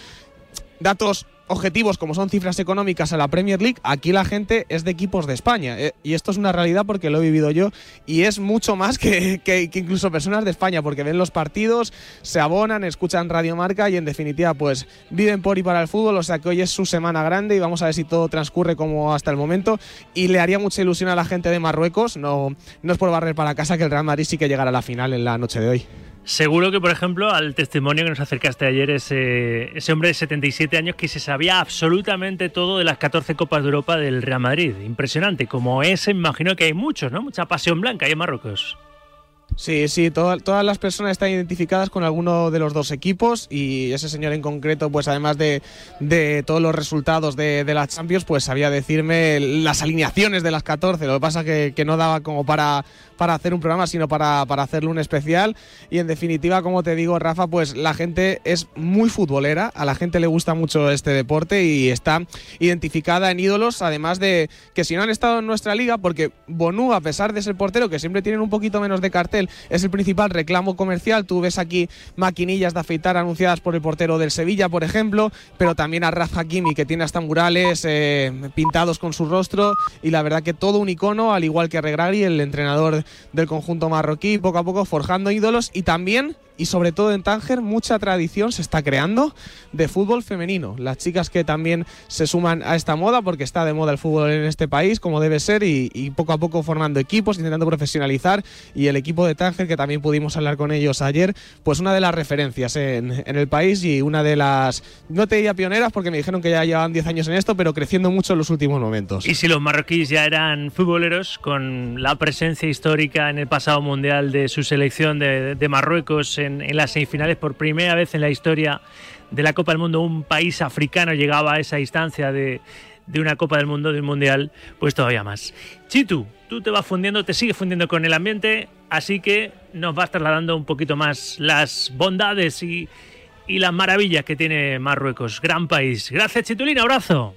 datos objetivos como son cifras económicas a la Premier League, aquí la gente es de equipos de España. eh, y esto es una realidad porque lo he vivido yo y es mucho más que, que- incluso personas de España porque ven los partidos, se abonan, escuchan Radio Marca y en definitiva pues viven por y para el fútbol. O sea que hoy es su semana grande y vamos a ver si todo transcurre como hasta el momento. Y le haría mucha ilusión a la gente de Marruecos. No, no es por barrer para casa que el Real Madrid sí que llegará a la final en la noche de hoy. Seguro que, por ejemplo, al testimonio que nos acercaste ayer, ese, ese hombre de 77 años que se sabía absolutamente todo de las 14 Copas de Europa del Real Madrid. Impresionante. Como ese, imagino que hay muchos, ¿no? Mucha pasión blanca ahí en Marruecos. Sí, sí, toda- todas las personas están identificadas con alguno de los dos equipos y ese señor en concreto, pues además de, de todos los resultados de, de la Champions, pues sabía decirme las alineaciones de las 14. Lo que pasa que, que no daba como para, para hacer un programa, sino para, para hacerle un especial. Y en definitiva, como te digo, Rafa, pues la gente es muy futbolera, a la gente le gusta mucho este deporte y está identificada en ídolos, además de que si no han estado en nuestra liga, porque Bonú, a pesar de ser portero, que siempre tienen un poquito menos de cartel, es el principal reclamo comercial. Tú ves aquí maquinillas de afeitar anunciadas por el portero del Sevilla, por ejemplo, pero también a Rafa Hakimi, que tiene hasta murales eh, pintados con su rostro, y la verdad que todo un icono, al igual que Regragui, el entrenador del conjunto marroquí, poco a poco forjando ídolos y también y sobre todo en Tánger mucha tradición se está creando de fútbol femenino. Las chicas que también se suman a esta moda porque está de moda el fútbol en este país como debe ser y, y poco a poco formando equipos, intentando profesionalizar y el equipo de Tánger que también pudimos hablar con ellos ayer, pues una de las referencias en, en el país y una de las, no te diría pioneras porque me dijeron que ya llevan 10 años en esto, pero creciendo mucho en los últimos momentos. Y si los marroquíes ya eran futboleros, con la presencia histórica en el pasado mundial de su selección de, de Marruecos en, las semifinales, por primera vez en la historia de la Copa del Mundo, un país africano llegaba a esa instancia de, de una Copa del Mundo, de un Mundial, pues todavía más. Chitu, tú te vas fundiendo, te sigues fundiendo con el ambiente, así que nos vas trasladando un poquito más las bondades y, y las maravillas que tiene Marruecos. Gran país. Gracias, Chitulín, abrazo.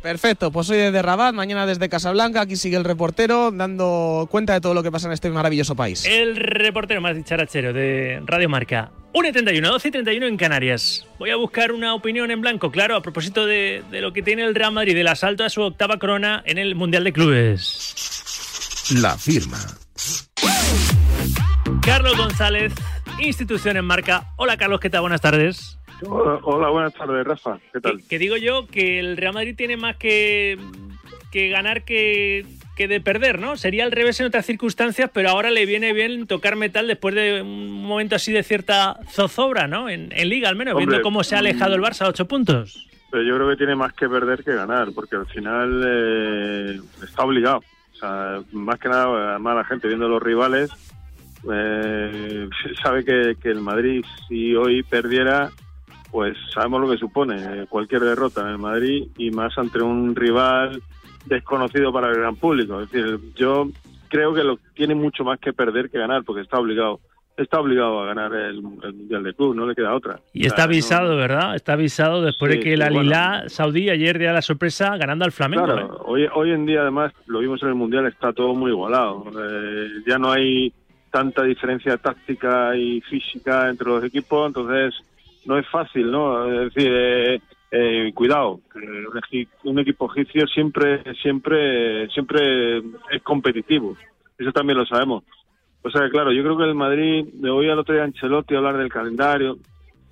Perfecto, pues hoy desde Rabat, mañana desde Casablanca, aquí sigue el reportero dando cuenta de todo lo que pasa en este maravilloso país. El reportero más dicharachero de Radio Marca. 1.31, 12 y 31 en Canarias. Voy a buscar una opinión en blanco, claro, a propósito de, de lo que tiene el Real Madrid, del asalto a su octava corona en el Mundial de Clubes. La firma. Carlos González, institución en marca. Hola Carlos, ¿qué tal? Buenas tardes. Hola, buenas tardes, Rafa. ¿Qué tal? Que digo yo que el Real Madrid tiene más que, que ganar que, que de perder, ¿no? Sería al revés en otras circunstancias, pero ahora le viene bien tocar metal después de un momento así de cierta zozobra, ¿no? En, en Liga al menos, Hombre, viendo cómo se ha alejado el Barça a ocho puntos. Pero yo creo que tiene más que perder que ganar, porque al final eh, está obligado. O sea, más que nada, además la gente viendo los rivales, eh, (laughs) sabe que, que el Madrid, si hoy perdiera, pues sabemos lo que supone eh, cualquier derrota en el Madrid y más ante un rival desconocido para el gran público. Es decir, yo creo que lo tiene mucho más que perder que ganar, porque está obligado. Está obligado a ganar el, el Mundial de Club, no le queda otra. Y está avisado, ¿verdad? Está avisado después Sí, de que el bueno. Alilá Saudí ayer dio la sorpresa ganando al Flamengo. ¿eh? Hoy, hoy en día además lo vimos en el Mundial, está todo muy igualado. Eh, ya no hay tanta diferencia táctica y física entre los equipos, entonces no es fácil, ¿no? Es decir, eh, eh, cuidado, un, equi- un equipo egipcio siempre, siempre, siempre es competitivo. Eso también lo sabemos. O sea, claro, yo creo que el Madrid, me voy al otro día Ancelotti hablar del calendario.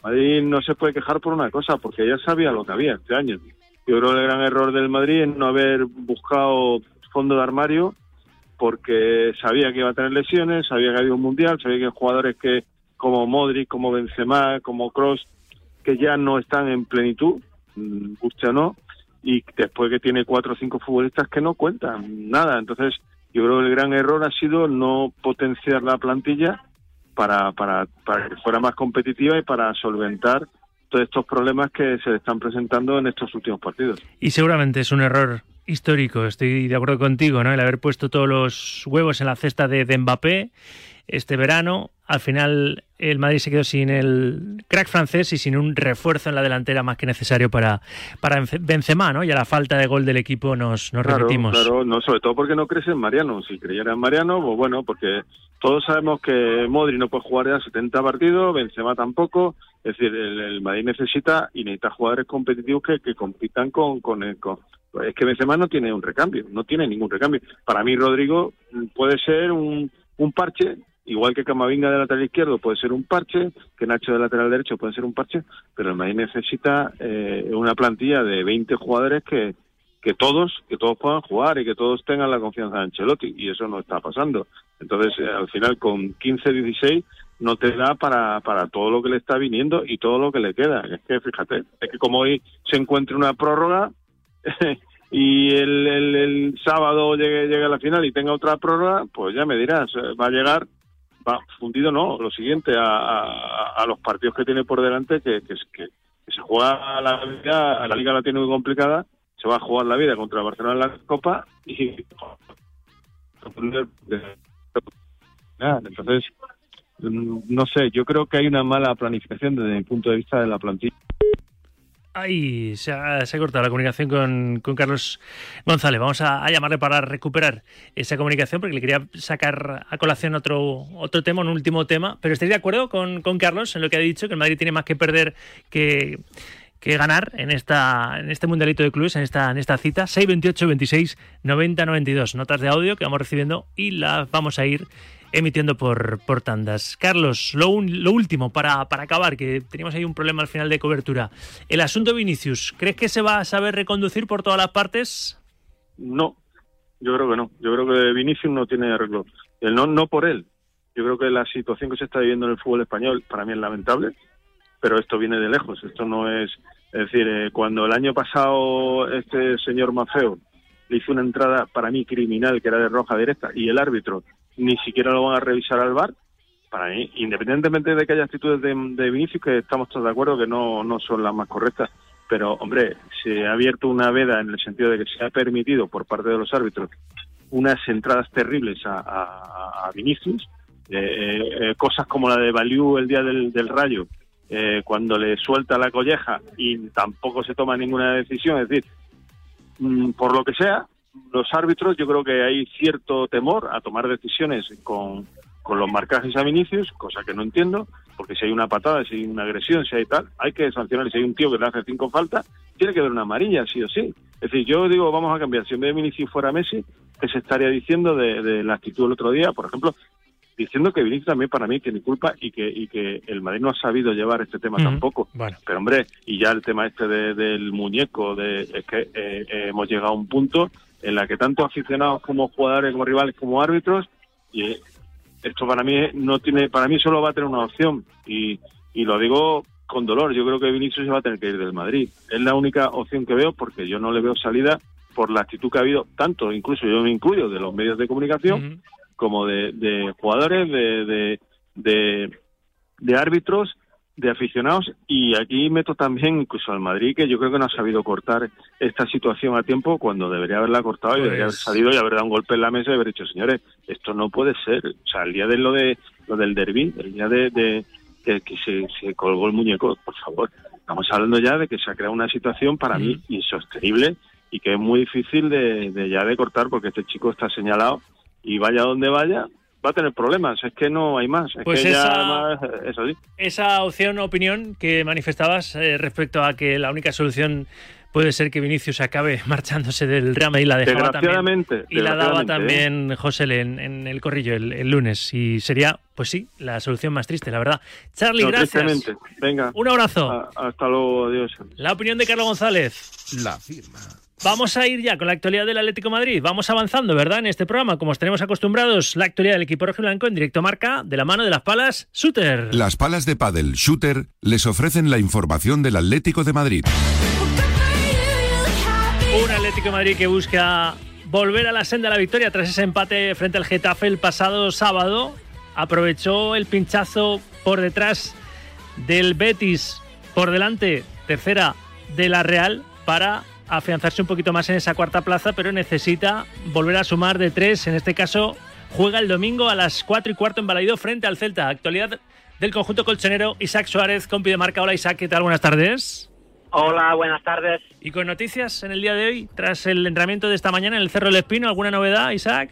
Madrid no se puede quejar por una cosa, porque ya sabía lo que había este año. Yo creo que el gran error del Madrid es no haber buscado fondo de armario, porque sabía que iba a tener lesiones, sabía que había un mundial, sabía que jugadores que como Modric, como Benzema, como Cross, que ya no están en plenitud, mm, guste o no, y después que tiene cuatro o cinco futbolistas que no cuentan nada. Entonces, yo creo que el gran error ha sido no potenciar la plantilla para, para, para que fuera más competitiva y para solventar todos estos problemas que se están presentando en estos últimos partidos. Y seguramente es un error histórico, estoy de acuerdo contigo, ¿no? El haber puesto todos los huevos en la cesta de, de Mbappé este verano, al final el Madrid se quedó sin el crack francés y sin un refuerzo en la delantera más que necesario para, para Benzema, ¿no? Y a la falta de gol del equipo nos, nos Claro. Claro, no, sobre todo porque no crees en Mariano. Si creyera en Mariano, pues bueno, porque todos sabemos que Modri no puede jugar ya 70 partidos, Benzema tampoco. Es decir, el, el Madrid necesita y necesita jugadores competitivos que, que compitan con, con, el- con- Es que Benzema no tiene un recambio, no tiene ningún recambio. Para mí, Rodrigo mm, puede ser un, un parche, igual que Camavinga de lateral izquierdo puede ser un parche, que Nacho de lateral derecho puede ser un parche, pero el Madrid necesita eh, una plantilla de 20 jugadores que, que todos que todos puedan jugar y que todos tengan la confianza de Ancelotti y eso no está pasando. Entonces, eh, al final con 15 16 no te da para para todo lo que le está viniendo y todo lo que le queda. Es que fíjate, es que como hoy se encuentre una prórroga (laughs) y el, el, el sábado llegue, llegue a la final y tenga otra prórroga, pues ya me dirás, eh, va a llegar va fundido no, lo siguiente a, los partidos que tiene por delante que, que, se juega la liga, la liga la tiene muy complicada, se va a jugar la vida contra el Barcelona en la Copa y entonces mm, no sé, yo creo que hay una mala planificación desde mi punto de vista de la plantilla. Ay, se ha, cortado la comunicación con, Carlos González. Vamos a, llamarle para recuperar esa comunicación porque le quería sacar a colación otro, otro tema, un último tema. Pero ¿estáis de acuerdo con, con Carlos en lo que ha dicho? Que el Madrid tiene más que perder que, que ganar en esta en este mundialito de clubes, en esta, en esta cita. 628 26 90 92. Notas de audio que vamos recibiendo y las vamos a ir emitiendo por, por tandas. Carlos, lo, un- lo último para, para acabar, que teníamos ahí un problema al final de cobertura. El asunto Vinicius, ¿crees que se va a saber reconducir por todas las partes? No, yo creo que no. Yo creo que Vinicius no tiene arreglo. El no, no por él. Yo creo que la situación que se está viviendo en el fútbol español para mí es lamentable, pero esto viene de lejos. Esto no es. Es decir, eh, cuando el año pasado este señor Mafeo le hizo una entrada para mí criminal que era de roja directa y el árbitro ni siquiera lo van a revisar al bar, para mí, independientemente de que haya actitudes de, Vinicius que estamos todos de acuerdo que no, no son las más correctas, pero hombre, se ha abierto una veda en el sentido de que se ha permitido por parte de los árbitros unas entradas terribles a, Vinicius, eh, eh, cosas como la de Baliu el día del, del Rayo, eh, cuando le suelta la colleja y tampoco se toma ninguna decisión, es decir, mm, por lo que sea, los árbitros yo creo que hay cierto temor a tomar decisiones con, con los marcajes a Vinicius, cosa que no entiendo, porque si hay una patada, si hay una agresión, si hay tal, hay que sancionar. Si hay un tío que le hace cinco faltas, tiene que haber una amarilla, sí o sí. Es decir, yo digo, vamos a cambiar. Si en vez de Vinicius fuera Messi, ¿qué se estaría diciendo de, de la actitud del otro día? Por ejemplo, diciendo que Vinicius también para mí tiene culpa y que, y que el Madrid no ha sabido llevar este tema tampoco. Bueno. Pero hombre, y ya el tema este de- del muñeco, de, es que eh, eh, hemos llegado a un punto en la que tanto aficionados como jugadores, como rivales, como árbitros, y esto para mí no tiene, para mí solo va a tener una opción y, y lo digo con dolor. Yo creo que Vinicius se va a tener que ir del Madrid. Es la única opción que veo porque yo no le veo salida por la actitud que ha habido, tanto incluso yo me incluyo de los medios de comunicación como de, de jugadores, de, de, de, de árbitros, de aficionados y aquí meto también incluso al Madrid que yo creo que no ha sabido cortar esta situación a tiempo cuando debería haberla cortado y debería haber Pues- salido y haber dado un golpe en la mesa y haber dicho señores esto no puede ser o sea el día de lo de lo del derby el día de, de que, que se, se colgó el muñeco por favor estamos hablando ya de que se ha creado una situación para mí insostenible y que es muy difícil de, de ya de cortar porque este chico está señalado y vaya donde vaya va a tener problemas es que no hay más es Pues que ya esa- además es así. Esa opción o opinión que manifestabas eh, respecto a que la única solución puede ser que Vinicius acabe (laughs) marchándose del Real Madrid la dejaba también Desgraciadamente, y la daba ¿eh? también José en, en el corrillo el, el lunes. Y sería pues sí la solución más triste la verdad. Charlie No, gracias. venga. Un abrazo. A- hasta luego adiós. La opinión de Carlos González. La firma. Vamos a ir ya con la actualidad del Atlético de Madrid. Vamos avanzando, ¿verdad? En este programa, como os tenemos acostumbrados, la actualidad del equipo rojiblanco en directo marca de la mano de las palas Shooter. Las palas de pádel Shooter les ofrecen la información del Atlético de Madrid. Un Atlético de Madrid que busca volver a la senda de la victoria tras ese empate frente al Getafe el pasado sábado. Aprovechó el pinchazo por detrás del Betis, por delante, tercera de la Real, para afianzarse un poquito más en esa cuarta plaza, pero necesita volver a sumar de tres, en este caso juega el domingo a las 4 y cuarto en Balaido frente al Celta. Actualidad del conjunto colchonero Isaac Suárez, compi de marca. Hola Isaac, ¿qué tal? Buenas tardes. Hola, buenas tardes. Y con noticias en el día de hoy, tras el entrenamiento de esta mañana en el Cerro del Espino, ¿alguna novedad, Isaac?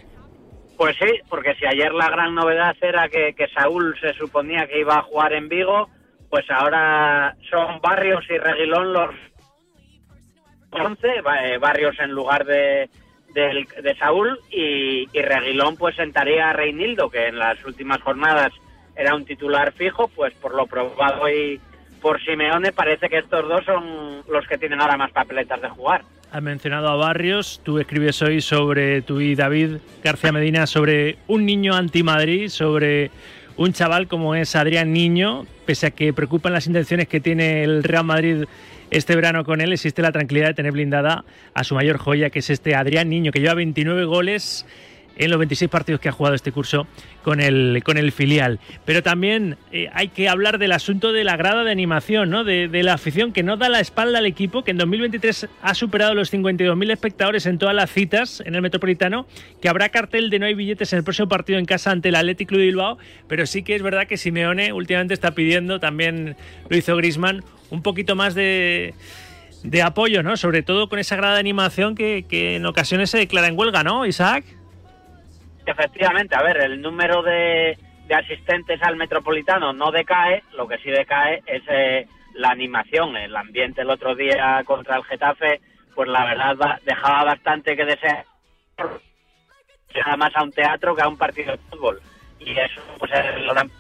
Pues sí, porque si ayer la gran novedad era que, que Saúl se suponía que iba a jugar en Vigo, pues ahora son Barrios y Reguilón los 11, va- eh, Barrios en lugar de, del- de Saúl y, y Reguilón pues sentaría a Reinildo, que en las últimas jornadas era un titular fijo, pues por lo probado hoy por Simeone parece que estos dos son los que tienen ahora más papeletas de jugar. Has mencionado a Barrios, tú escribes hoy sobre, tú y David García Medina, sobre un niño anti-Madrid, sobre un chaval como es Adrián Niño, pese a que preocupan las intenciones que tiene el Real Madrid este verano con él, existe la tranquilidad de tener blindada a su mayor joya, que es este Adrián Niño, que lleva 29 goles en los 26 partidos que ha jugado este curso con el, con el filial. Pero también eh, hay que hablar del asunto de la grada de animación, ¿no? de, la afición que no da la espalda al equipo, que en 2023 ha superado los 52.000 espectadores en todas las citas en el Metropolitano, que habrá cartel de no hay billetes en el próximo partido en casa ante el Athletic Club de Bilbao, pero sí que es verdad que Simeone últimamente está pidiendo, también lo hizo Grisman, un poquito más de de apoyo, ¿no? Sobre todo con esa grada de animación que, que en ocasiones se declara en huelga, ¿no, Isaac? Efectivamente, a ver, el número de, de asistentes al Metropolitano no decae, lo que sí decae es eh, la animación, el ambiente el otro día contra el Getafe, pues la verdad dejaba bastante que desear, Era más a un teatro que a un partido de fútbol, y eso pues es lo dan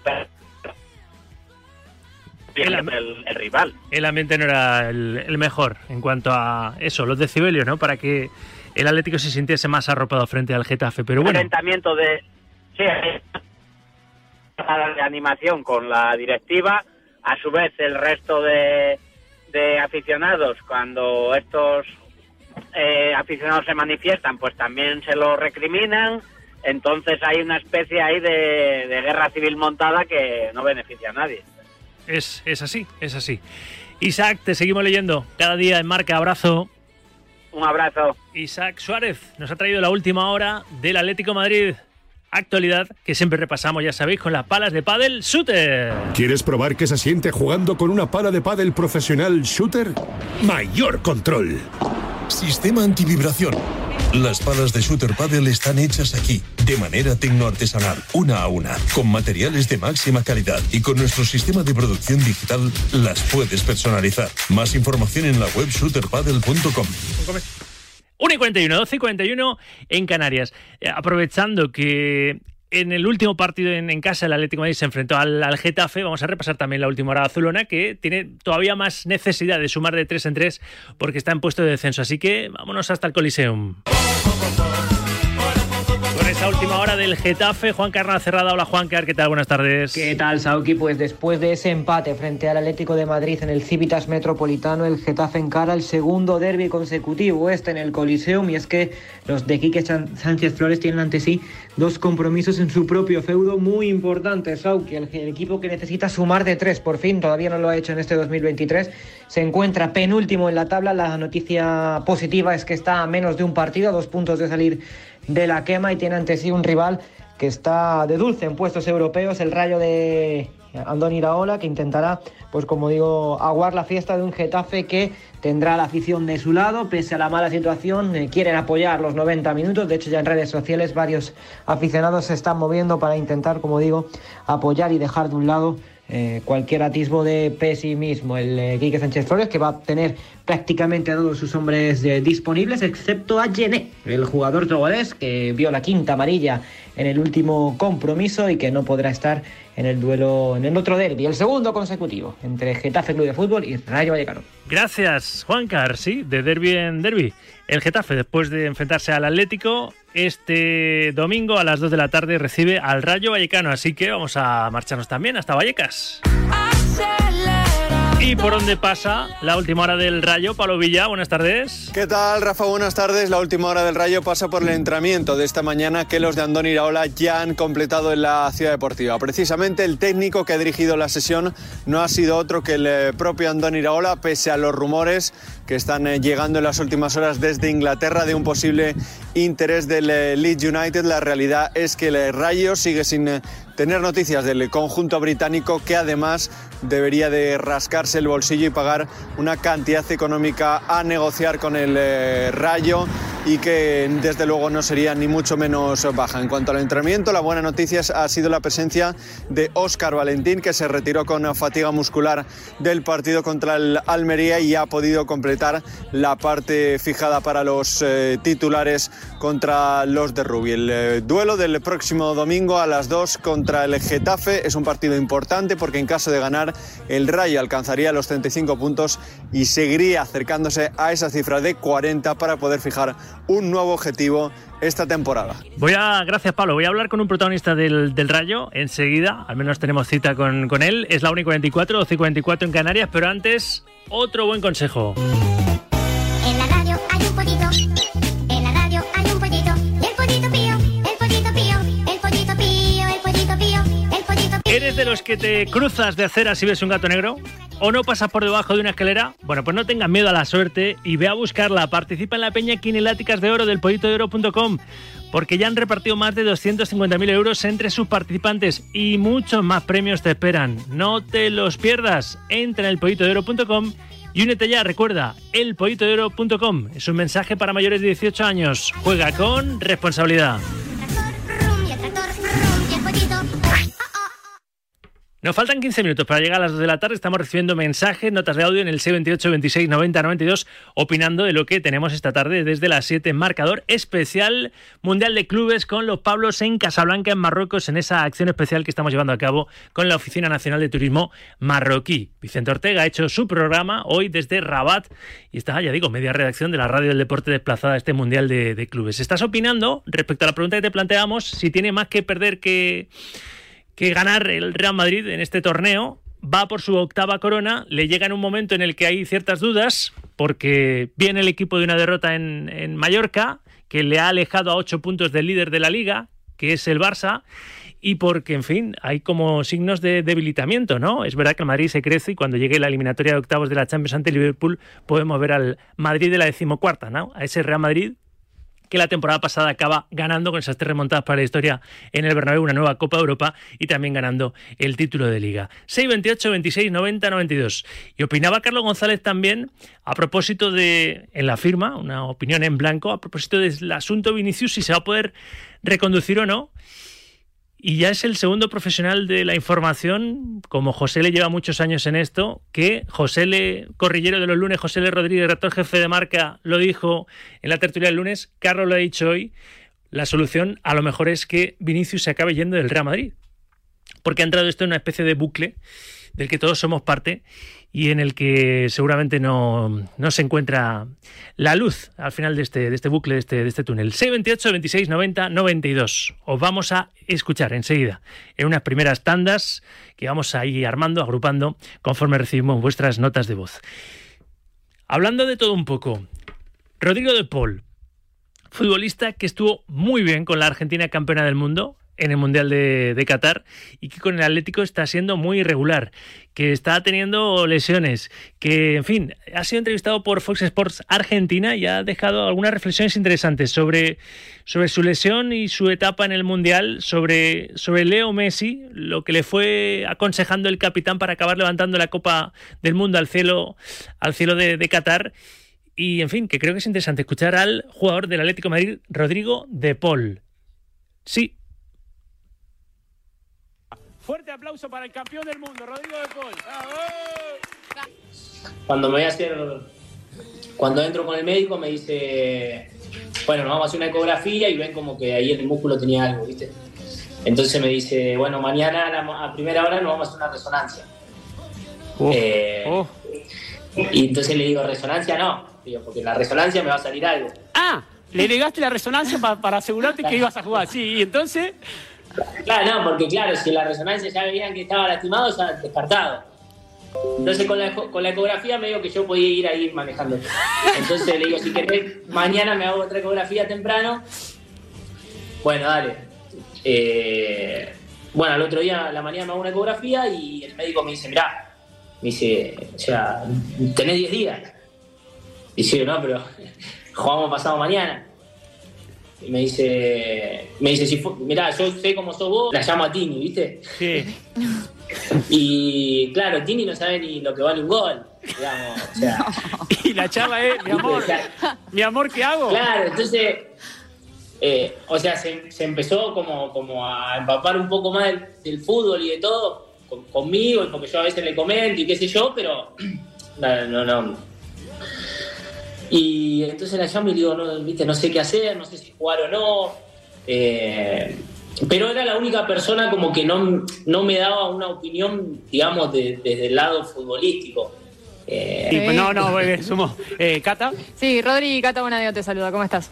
El el, el- el rival. El ambiente no era el, el mejor en cuanto a eso, los decibelios, ¿no? Para que el Atlético se sintiese más arropado frente al Getafe. Pero bueno, enfrentamiento de sí, de animación con la directiva a su vez el resto de, de aficionados cuando estos eh, aficionados se manifiestan pues también se lo recriminan entonces hay una especie ahí de, de guerra civil montada que no beneficia a nadie es, es así, es así. Isaac, te seguimos leyendo cada día en Marca. Abrazo. Un abrazo. Isaac Suárez nos ha traído la última hora del Atlético Madrid. Actualidad que siempre repasamos, ya sabéis, con las palas de pádel Shooter. ¿Quieres probar qué se siente jugando con una pala de pádel profesional shooter? Mayor control. Sistema antivibración. Las palas de Shooter Paddle están hechas aquí, de manera tecnoartesanal, una a una, con materiales de máxima calidad y con nuestro sistema de producción digital las puedes personalizar. Más información en la web shooterpaddle.com. 1 y 41, 12 y 41 en Canarias. Eh, aprovechando que en el último partido en, casa el Atlético de Madrid se enfrentó al, al Getafe, vamos a repasar también la última hora azulona, que tiene todavía más necesidad de sumar de 3 en 3 porque está en puesto de descenso. Así que vámonos hasta el Coliseum. Esa última hora del Getafe, Juan Carna cerrada. Hola Juan Car, ¿qué tal? Buenas tardes. ¿Qué tal, Sauki? Pues después de ese empate frente al Atlético de Madrid en el Civitas Metropolitano, el Getafe encara el segundo derby consecutivo, este en el Coliseum, y es que los de Quique Sánchez Flores tienen ante sí dos compromisos en su propio feudo muy importantes, Sauki. El, el equipo que necesita sumar de tres, por fin, todavía no lo ha hecho en este 2023, se encuentra penúltimo en la tabla. La noticia positiva es que está a menos de un partido, a dos puntos de salir de la quema y tiene ante sí un rival que está de dulce en puestos europeos, el Rayo de Andoni Iraola, que intentará, pues como digo, aguar la fiesta de un Getafe que tendrá la afición de su lado, pese a la mala situación, eh, quieren apoyar los 90 minutos, de hecho ya en redes sociales varios aficionados se están moviendo para intentar, como digo, apoyar y dejar de un lado eh, cualquier atisbo de pesimismo. El eh, Quique Sánchez Flores, que va a tener prácticamente a todos sus hombres eh, disponibles, excepto a Gené, el jugador togolés, que vio la quinta amarilla en el último compromiso y que no podrá estar en el duelo, en el otro derby, el segundo consecutivo, entre Getafe Club de Fútbol y Rayo Vallecano. Gracias, Juan Car, sí, de derby en derby. El Getafe, después de enfrentarse al Atlético, este domingo a las 2 de la tarde recibe al Rayo Vallecano. Así que vamos a marcharnos también hasta Vallecas. ¿Y por dónde pasa la última hora del Rayo? Pablo Villa, buenas tardes. ¿Qué tal, Rafa? Buenas tardes. La última hora del Rayo pasa por el entrenamiento de esta mañana que los de Andoni Iraola ya han completado en la Ciudad Deportiva. Precisamente el técnico que ha dirigido la sesión no ha sido otro que el eh, propio Andoni Iraola, pese a los rumores que están eh, llegando en las últimas horas desde Inglaterra de un posible interés del eh, Leeds United. La realidad es que el Rayo sigue sin tener noticias del conjunto británico que además debería de rascarse el bolsillo y pagar una cantidad económica a negociar con el eh, Rayo y que desde luego no sería ni mucho menos baja. En cuanto al entrenamiento, la buena noticia ha sido la presencia de Óscar Valentín que se retiró con fatiga muscular del partido contra el Almería y ha podido completar la parte fijada para los eh, titulares contra los de Rubí. El eh, duelo del próximo domingo a las 2 contra el Getafe es un partido importante porque en caso de ganar el Rayo alcanzaría los 35 puntos y seguiría acercándose a esa cifra de 40 para poder fijar un nuevo objetivo esta temporada. Voy a, gracias Pablo, voy a hablar con un protagonista del, del Rayo enseguida, al menos tenemos cita con, con él, es la 1 y 44, 12 y 44 en Canarias, pero antes, otro buen consejo. Que te cruzas de acera si ves un gato negro? ¿O no pasas por debajo de una escalera? Bueno, pues no tengas miedo a la suerte y ve a buscarla. Participa en la peña Quineláticas de Oro del pollitodeoro.com porque ya han repartido más de 250.000 euros entre sus participantes y muchos más premios te esperan. No te los pierdas. Entra en elpollitodeoro.com y únete ya. Recuerda, elpollitodeoro.com. Es un mensaje para mayores de 18 años. Juega con responsabilidad. Nos faltan 15 minutos para llegar a las 2 de la tarde. Estamos recibiendo mensajes, notas de audio en el 628 26 90 92, opinando de lo que tenemos esta tarde desde las 7 en marcador especial Mundial de Clubes con los Pablos en Casablanca, en Marruecos, en esa acción especial que estamos llevando a cabo con la Oficina Nacional de Turismo marroquí. Vicente Ortega ha hecho su programa hoy desde Rabat y está, ya digo, media redacción de la Radio del Deporte desplazada a este Mundial de, de Clubes. Estás opinando respecto a la pregunta que te planteamos, si tiene más que perder que que ganar el Real Madrid en este torneo. Va por su octava corona, le llega en un momento en el que hay ciertas dudas, porque viene el equipo de una derrota en, en Mallorca, que le ha alejado a ocho puntos del líder de la liga, que es el Barça, y porque, en fin, hay como signos de debilitamiento, ¿no? Es verdad que Madrid se crece y cuando llegue la eliminatoria de octavos de la Champions ante Liverpool podemos ver al Madrid de la decimocuarta, ¿no? A ese Real Madrid que la temporada pasada acaba ganando con esas tres remontadas para la historia en el Bernabéu, una nueva Copa Europa y también ganando el título de Liga. 6, 28, 26, 90, 92. Y opinaba Carlos González también a propósito de, en la firma, una opinión en blanco, a propósito del asunto Vinicius, si se va a poder reconducir o no. Y ya es el segundo profesional de la información, como José le lleva muchos años en esto, que José Le, corrillero de los lunes, José Le Rodríguez, rector jefe de marca, lo dijo en la tertulia del lunes, Carlos lo ha dicho hoy, la solución a lo mejor es que Vinicius se acabe yendo del Real Madrid. Porque ha entrado esto en una especie de bucle del que todos somos parte y en el que seguramente no, no, se encuentra la luz al final de este, de este bucle, de este, de este túnel. 628, 26, 90, 92. Os vamos a escuchar enseguida en unas primeras tandas que vamos a ir armando, agrupando conforme recibimos vuestras notas de voz. Hablando de todo un poco, Rodrigo de Paul, futbolista que estuvo muy bien con la Argentina campeona del mundo, en el Mundial de, Qatar y que con el Atlético está siendo muy irregular, que está teniendo lesiones, que, en fin, ha sido entrevistado por Fox Sports Argentina y ha dejado algunas reflexiones interesantes sobre, sobre su lesión y su etapa en el Mundial, sobre, sobre Leo Messi, lo que le fue aconsejando el capitán para acabar levantando la Copa del Mundo al cielo, al cielo de, Qatar. Y, en fin, que creo que es interesante escuchar al jugador del Atlético Madrid, Rodrigo de Paul. Sí, Fuerte aplauso para el campeón del mundo, Rodrigo de Paul. Cuando me voy a hacer, cuando entro con el médico me dice, bueno, nos vamos a hacer una ecografía y ven como que ahí el músculo tenía algo, ¿viste? Entonces me dice, bueno, mañana a, la- a primera hora nos vamos a hacer una resonancia. Eh, Y entonces le digo, resonancia no, digo, porque en la resonancia me va a salir algo. Ah, le negaste la resonancia pa- para asegurarte que ibas a jugar. Sí, y entonces. Claro, no, porque claro, si la resonancia ya veían que estaba lastimado, ya descartado. Entonces con la, con la ecografía me dijo que yo podía ir ahí manejando. Entonces le digo, si querés, mañana me hago otra ecografía temprano. Bueno, dale. Eh, bueno, al otro día, la mañana me hago una ecografía y el médico me dice, mirá, me dice, o sea, tenés 10 días. Y yo, no, pero (laughs) jugamos pasado mañana. Y me dice, me dice, si fu- mirá, yo sé cómo sos vos, la llamo a Tini, ¿viste? Sí. (laughs) Y claro, Tini no sabe ni lo que vale un gol, digamos, o sea. (laughs) Y la charla es, mi amor, mi amor, ¿qué hago? Claro, entonces, eh, o sea, se, se empezó como, como a empapar un poco más del, del fútbol y de todo con- conmigo, porque yo a veces le comento y qué sé yo, pero (clears throat) no, no, no. Y entonces la llamo y le digo, no, viste, no sé qué hacer, no sé si jugar o no. Eh, pero era la única persona como que no, no me daba una opinión, digamos, de- desde el lado futbolístico. Eh, Sí, pues no, no, (laughs) eh, sumo. Eh, Cata. Sí, Rodri Cata Bonadeo te saluda. ¿Cómo estás?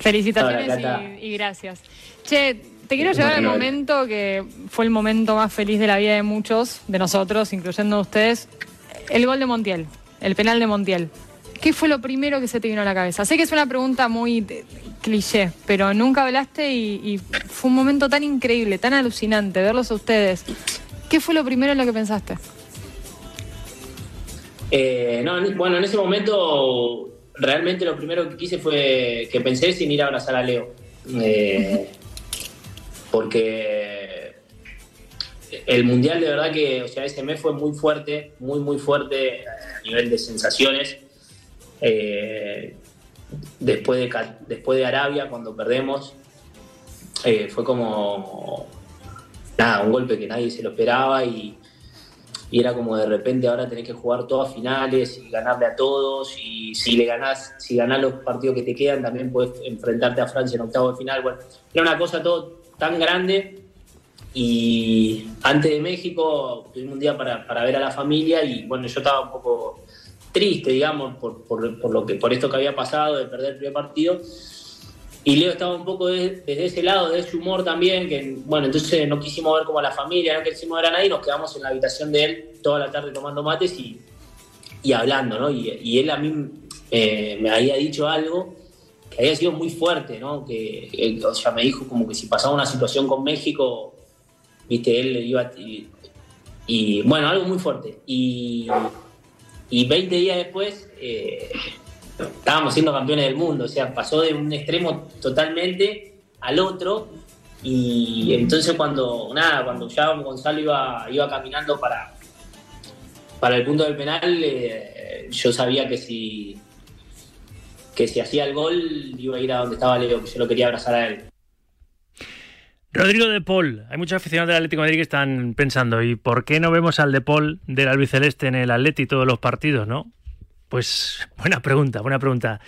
Felicitaciones Hola, y, y gracias. Che, te quiero llevar al Bueno, momento que fue el momento más feliz de la vida de muchos, de nosotros, incluyendo ustedes. El gol de Montiel, el penal de Montiel. ¿Qué fue lo primero que se te vino a la cabeza? Sé que es una pregunta muy eh, cliché, pero nunca hablaste y, y fue un momento tan increíble, tan alucinante verlos a ustedes. ¿Qué fue lo primero en lo que pensaste? Eh, no, en- bueno, en ese momento realmente lo primero que quise fue que pensé sin ir a abrazar a Leo. Eh, (laughs) porque el mundial de verdad que, o sea, ese mes fue muy fuerte, muy, muy fuerte a nivel de sensaciones. Eh, después, de, después de Arabia, cuando perdemos, eh, fue como nada, un golpe que nadie se lo esperaba y, y era como de repente ahora tenés que jugar todas finales y ganarle a todos y si le ganás, si ganás los partidos que te quedan también puedes enfrentarte a Francia en octavo de final. Bueno, era una cosa todo tan grande y antes de México tuvimos un día para, para ver a la familia y bueno, yo estaba un poco triste, digamos, por, por, por lo que, por esto que había pasado de perder el primer partido. Y Leo estaba un poco de- desde ese lado, de ese humor también, que bueno, entonces no quisimos ver como a la familia, no quisimos ver a nadie, nos quedamos en la habitación de él toda la tarde tomando mates y, y hablando, ¿no? Y, y él a mí eh, me había dicho algo que había sido muy fuerte, ¿no? Que, él, o sea, me dijo como que si pasaba una situación con México, viste, él iba y, y, bueno, algo muy fuerte. Y, y 20 días después eh, estábamos siendo campeones del mundo, o sea, pasó de un extremo totalmente al otro. Y entonces cuando, nada, cuando ya Gonzalo iba, iba caminando para, para el punto del penal, eh, yo sabía que si, que si hacía el gol iba a ir a donde estaba Leo, que yo lo quería abrazar a él. Rodrigo de Paul, hay muchos aficionados del Atlético Madrid que están pensando, ¿y por qué no vemos al de Paul del albiceleste en el Atleti todos los partidos, no? Pues buena pregunta, buena pregunta.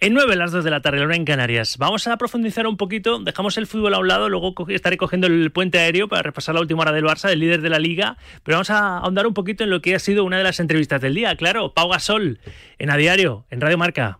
En 9, las 2 de la tarde, la hora en Canarias. Vamos a profundizar un poquito, dejamos el fútbol a un lado, luego estaré cogiendo el puente aéreo para repasar la última hora del Barça, del líder de la liga, pero vamos a ahondar un poquito en lo que ha sido una de las entrevistas del día, claro, Pau Gasol, en A Diario, en Radio Marca.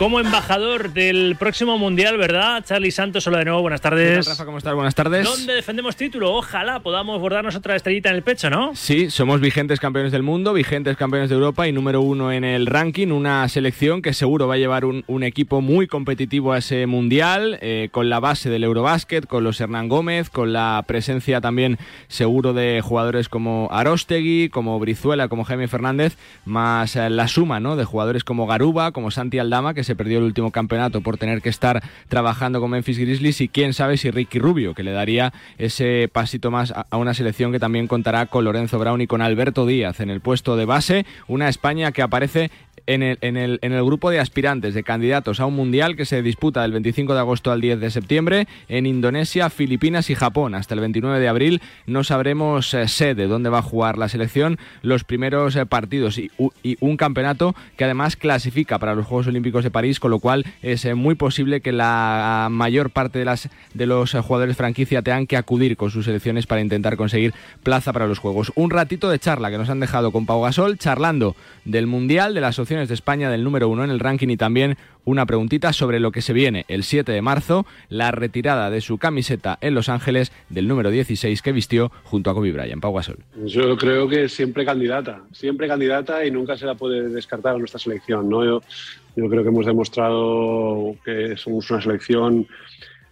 Como embajador del próximo Mundial, ¿verdad? Charlie Santos, hola de nuevo, buenas ¿Qué tardes. tal, Rafa? ¿Cómo estás? Buenas tardes. ¿Dónde defendemos título? Ojalá podamos bordarnos otra estrellita en el pecho, ¿no? Sí, somos vigentes campeones del mundo, vigentes campeones de Europa y número uno en el ranking. Una selección que seguro va a llevar un, un equipo muy competitivo a ese mundial, eh, con la base del Eurobásquet, con los Hernán Gómez, con la presencia también seguro de jugadores como Arostegui, como Brizuela, como Jaime Fernández, más eh, la suma ¿no? de jugadores como Garuba, como Santi Aldama, que se perdió el último campeonato por tener que estar trabajando con Memphis Grizzlies, y quién sabe si Ricky Rubio, que le daría ese pasito más a una selección que también contará con Lorenzo Brown y con Alberto Díaz en el puesto de base. Una España que aparece en el, en, el, en el grupo de aspirantes, de candidatos a un mundial que se disputa del 25 de agosto al 10 de septiembre en Indonesia, Filipinas y Japón. Hasta el 29 de abril no sabremos eh, sede dónde va a jugar la selección los primeros eh, partidos y, u- y un campeonato que además clasifica para los Juegos Olímpicos de París, con lo cual es eh, muy posible que la mayor parte de, las, de los eh, jugadores franquicia tengan que acudir con sus selecciones para intentar conseguir plaza para los Juegos. Un ratito de charla que nos han dejado con Pau Gasol, charlando del Mundial, de las opciones de España, del número uno en el ranking y también una preguntita sobre lo que se viene el 7 de marzo, la retirada de su camiseta en Los Ángeles del número 16 que vistió junto a Kobe Bryant. Pau Gasol. Yo creo que siempre candidata, siempre candidata y nunca se la puede descartar a nuestra selección. ¿no? Yo, creo que hemos demostrado que somos una selección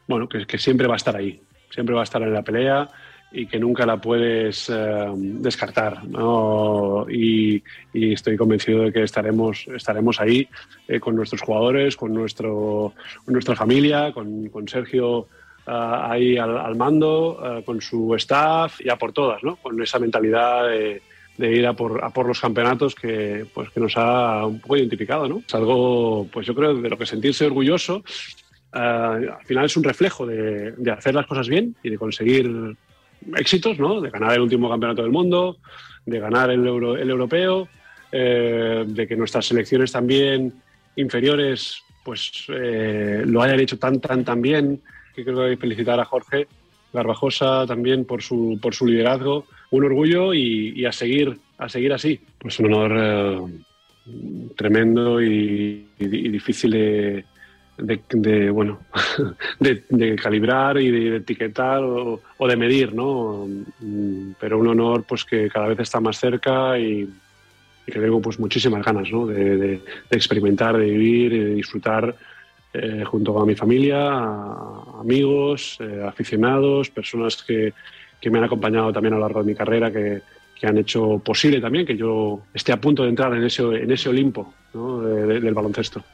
bueno, que siempre va a estar ahí, siempre va a estar en la pelea y que nunca la puedes eh, descartar. ¿no? Y, y estoy convencido de que estaremos, estaremos ahí eh, con nuestros jugadores, con, nuestro, con nuestra familia, con, con Sergio ah, ahí al, al mando, ah, con su staff y a por todas, ¿no? con esa mentalidad de, de ir a por, a por los campeonatos que, pues, que nos ha un poco identificado. ¿no? Es algo, pues yo creo, de lo que sentirse orgulloso. Ah, al final es un reflejo de, de hacer las cosas bien y de conseguir éxitos, ¿no? De ganar el último campeonato del mundo, de ganar el, euro- el europeo, eh, de que nuestras selecciones también inferiores pues eh, lo hayan hecho tan, tan, tan bien. Que creo que hay que felicitar a Jorge Garbajosa también por su, por su liderazgo. Un orgullo y, a seguir a seguir así. Pues un honor eh, tremendo y, y- y difícil de, de, de, bueno (laughs) de, de calibrar y de, etiquetar o, de medir, ¿no? Mm, Pero un honor pues que cada vez está más cerca y, que tengo pues muchísimas ganas, ¿no? De, experimentar, de vivir de disfrutar eh, junto con mi familia, a- amigos, eh, aficionados, personas que, que me han acompañado también a lo largo de mi carrera, que, que han hecho posible también que yo esté a punto de entrar en ese, en ese Olimpo ¿no? de- de- del baloncesto.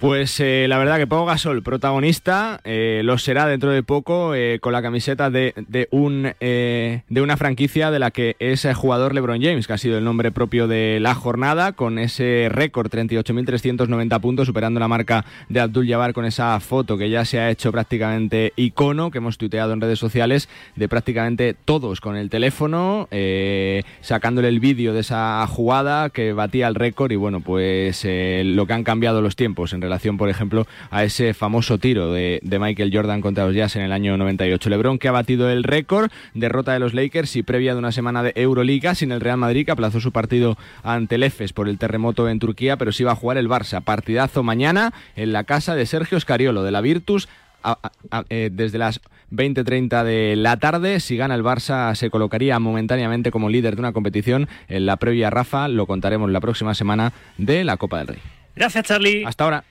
Pues eh, la verdad que Pau Gasol, protagonista, eh, lo será dentro de poco eh, con la camiseta de, de un, eh, de una franquicia de la que es jugador LeBron James, que ha sido el nombre propio de la jornada, con ese récord 38.390 puntos, superando la marca de Abdul Jabbar con esa foto que ya se ha hecho prácticamente icono, que hemos tuiteado en redes sociales, de prácticamente todos con el teléfono, eh, sacándole el vídeo de esa jugada que batía el récord y bueno, pues eh, lo que han cambiado los tiempos en relación, por ejemplo, a ese famoso tiro de, de Michael Jordan contra los Jazz en el año 98. LeBron que ha batido el récord, derrota de los Lakers y previa de una semana de Euroliga sin el Real Madrid que aplazó su partido ante el EFES por el terremoto en Turquía, pero sí va a jugar el Barça. Partidazo mañana en la casa de Sergio Scariolo de la Virtus a- a- a- eh, desde las 20.30 de la tarde. Si gana el Barça, se colocaría momentáneamente como líder de una competición. En la previa, Rafa, lo contaremos la próxima semana de la Copa del Rey. Gracias, Charlie. Hasta ahora.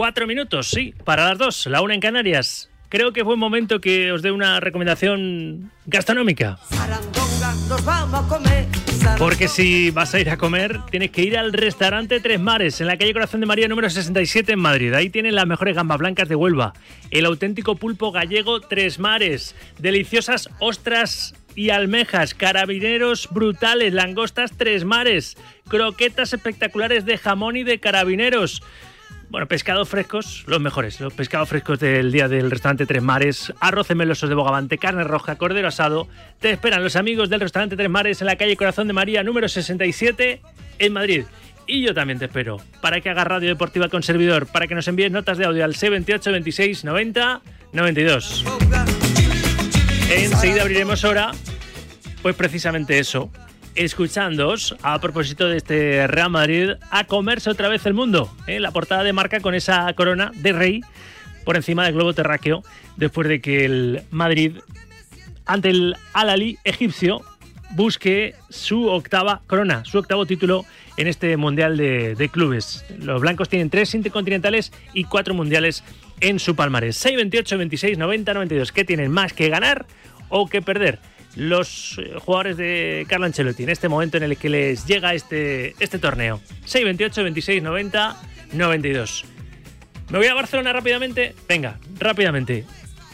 Cuatro minutos, sí, para las dos, la una en Canarias. Creo que fue un momento que os dé una recomendación gastronómica. Nos vamos a comer. Porque si vas a ir a comer, tienes que ir al restaurante Tres Mares, en la calle Corazón de María número 67 en Madrid. Ahí tienen las mejores gambas blancas de Huelva, el auténtico pulpo gallego Tres Mares, deliciosas ostras y almejas, carabineros brutales, langostas Tres Mares, croquetas espectaculares de jamón y de carabineros. Bueno, pescados frescos, los mejores. Los pescados frescos del día del restaurante Tres Mares, arroces melosos de bogavante, carne roja, cordero asado. Te esperan los amigos del restaurante Tres Mares en la calle Corazón de María, número 67, en Madrid. Y yo también te espero para que hagas radio deportiva con servidor, para que nos envíes notas de audio al C28 26 90 92. Enseguida abriremos hora, pues precisamente eso, escuchándoos a propósito de este Real Madrid a comerse otra vez el mundo. ¿eh? La portada de marca con esa corona de rey por encima del globo terráqueo después de que el Madrid ante el Al-Ali egipcio busque su octava corona, su octavo título en este Mundial de, de Clubes. Los blancos tienen tres intercontinentales y cuatro mundiales en su palmarés. 6, 28, 26, 90, 92. ¿Qué tienen más que ganar o que perder? Los eh, jugadores de Carlo Ancelotti en este momento en el que les llega este, este torneo. 6, 28, 26, 90, 92. Me voy a Barcelona rápidamente. Venga, rápidamente.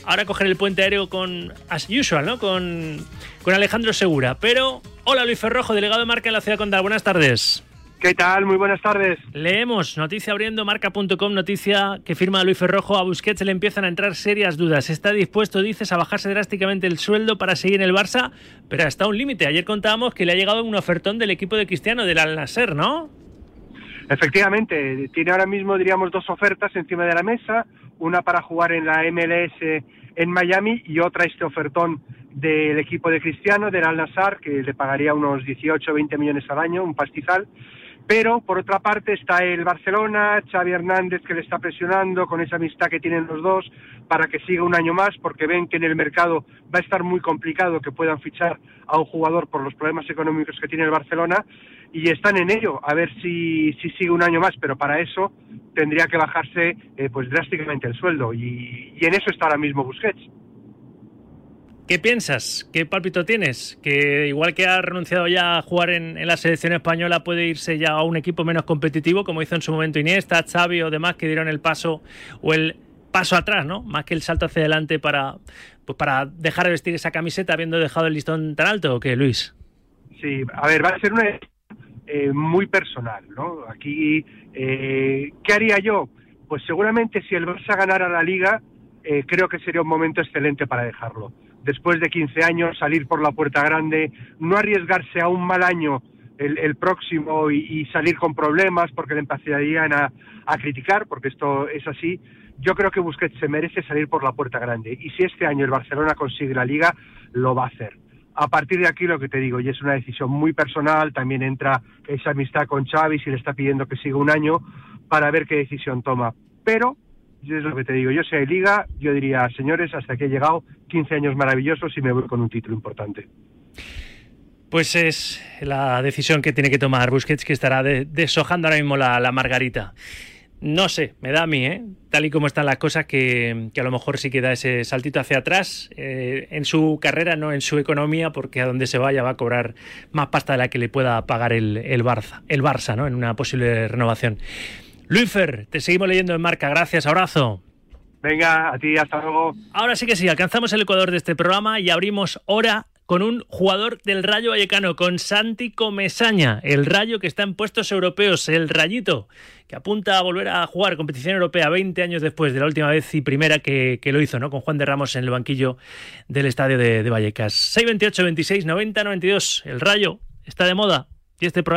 Ahora coger el puente aéreo con, as usual, ¿no? Con, con Alejandro Segura. Pero, hola Luis Ferrojo, delegado de marca en la ciudad condal. Buenas tardes. ¿Qué tal? Muy buenas tardes. Leemos, noticia abriendo marca.com, noticia que firma Luis Ferrojo. A Busquets le empiezan a entrar serias dudas. Está dispuesto, dices, a bajarse drásticamente el sueldo para seguir en el Barça, pero hasta un límite. Ayer contábamos que le ha llegado un ofertón del equipo de Cristiano, del Al Nasser, ¿no? Efectivamente, tiene ahora mismo, diríamos, dos ofertas encima de la mesa, una para jugar en la MLS en Miami y otra este ofertón del equipo de Cristiano, del Al Nassr, que le pagaría unos 18 o 20 millones al año, un pastizal. Pero, por otra parte, está el Barcelona, Xavi Hernández que le está presionando con esa amistad que tienen los dos para que siga un año más, porque ven que en el mercado va a estar muy complicado que puedan fichar a un jugador por los problemas económicos que tiene el Barcelona, y están en ello, a ver si, si sigue un año más, pero para eso tendría que bajarse eh, pues drásticamente el sueldo, y, y en eso está ahora mismo Busquets. ¿Qué piensas? ¿Qué pálpito tienes? Que igual que ha renunciado ya a jugar en, la selección española, puede irse ya a un equipo menos competitivo, como hizo en su momento Iniesta, Xavi o demás que dieron el paso o el paso atrás, ¿no? Más que el salto hacia adelante para, pues para dejar de vestir esa camiseta habiendo dejado el listón tan alto, ¿o qué, Luis? Sí, a ver, va a ser una eh, muy personal, ¿no? Aquí, eh, ¿qué haría yo? Pues seguramente si el Barça ganara la Liga, eh, creo que sería un momento excelente para dejarlo. Después de 15 años, salir por la puerta grande, no arriesgarse a un mal año el, próximo y, salir con problemas porque le empezarían a, a criticar, porque esto es así. Yo creo que Busquets se merece salir por la puerta grande y si este año el Barcelona consigue la Liga, lo va a hacer a partir de aquí lo que te digo, y es una decisión muy personal, también entra esa amistad con Xavi si le está pidiendo que siga un año para ver qué decisión toma. Pero, es lo que te digo, yo si hay liga, yo diría, señores, hasta aquí he llegado 15 años maravillosos y me voy con un título importante. Pues es la decisión que tiene que tomar Busquets, que estará de- deshojando ahora mismo la, margarita. No sé, me da a mí, ¿eh? tal y como están las cosas, que, que a lo mejor sí que da ese saltito hacia atrás eh, en su carrera, no en su economía, porque a donde se vaya va a cobrar más pasta de la que le pueda pagar el, el Barça, el Barça ¿no? en una posible renovación. Luifer, te seguimos leyendo en marca. Gracias, abrazo. Venga, a ti, hasta luego. Ahora sí que sí, alcanzamos el ecuador de este programa y abrimos hora con un jugador del Rayo Vallecano, con Santi Comesaña, el Rayo que está en puestos europeos, el Rayito, que apunta a volver a jugar competición europea 20 años después de la última vez y primera que, que lo hizo, ¿no? Con Juan de Ramos en el banquillo del estadio de, de Vallecas. 628 26 90 92. El Rayo está de moda y este programa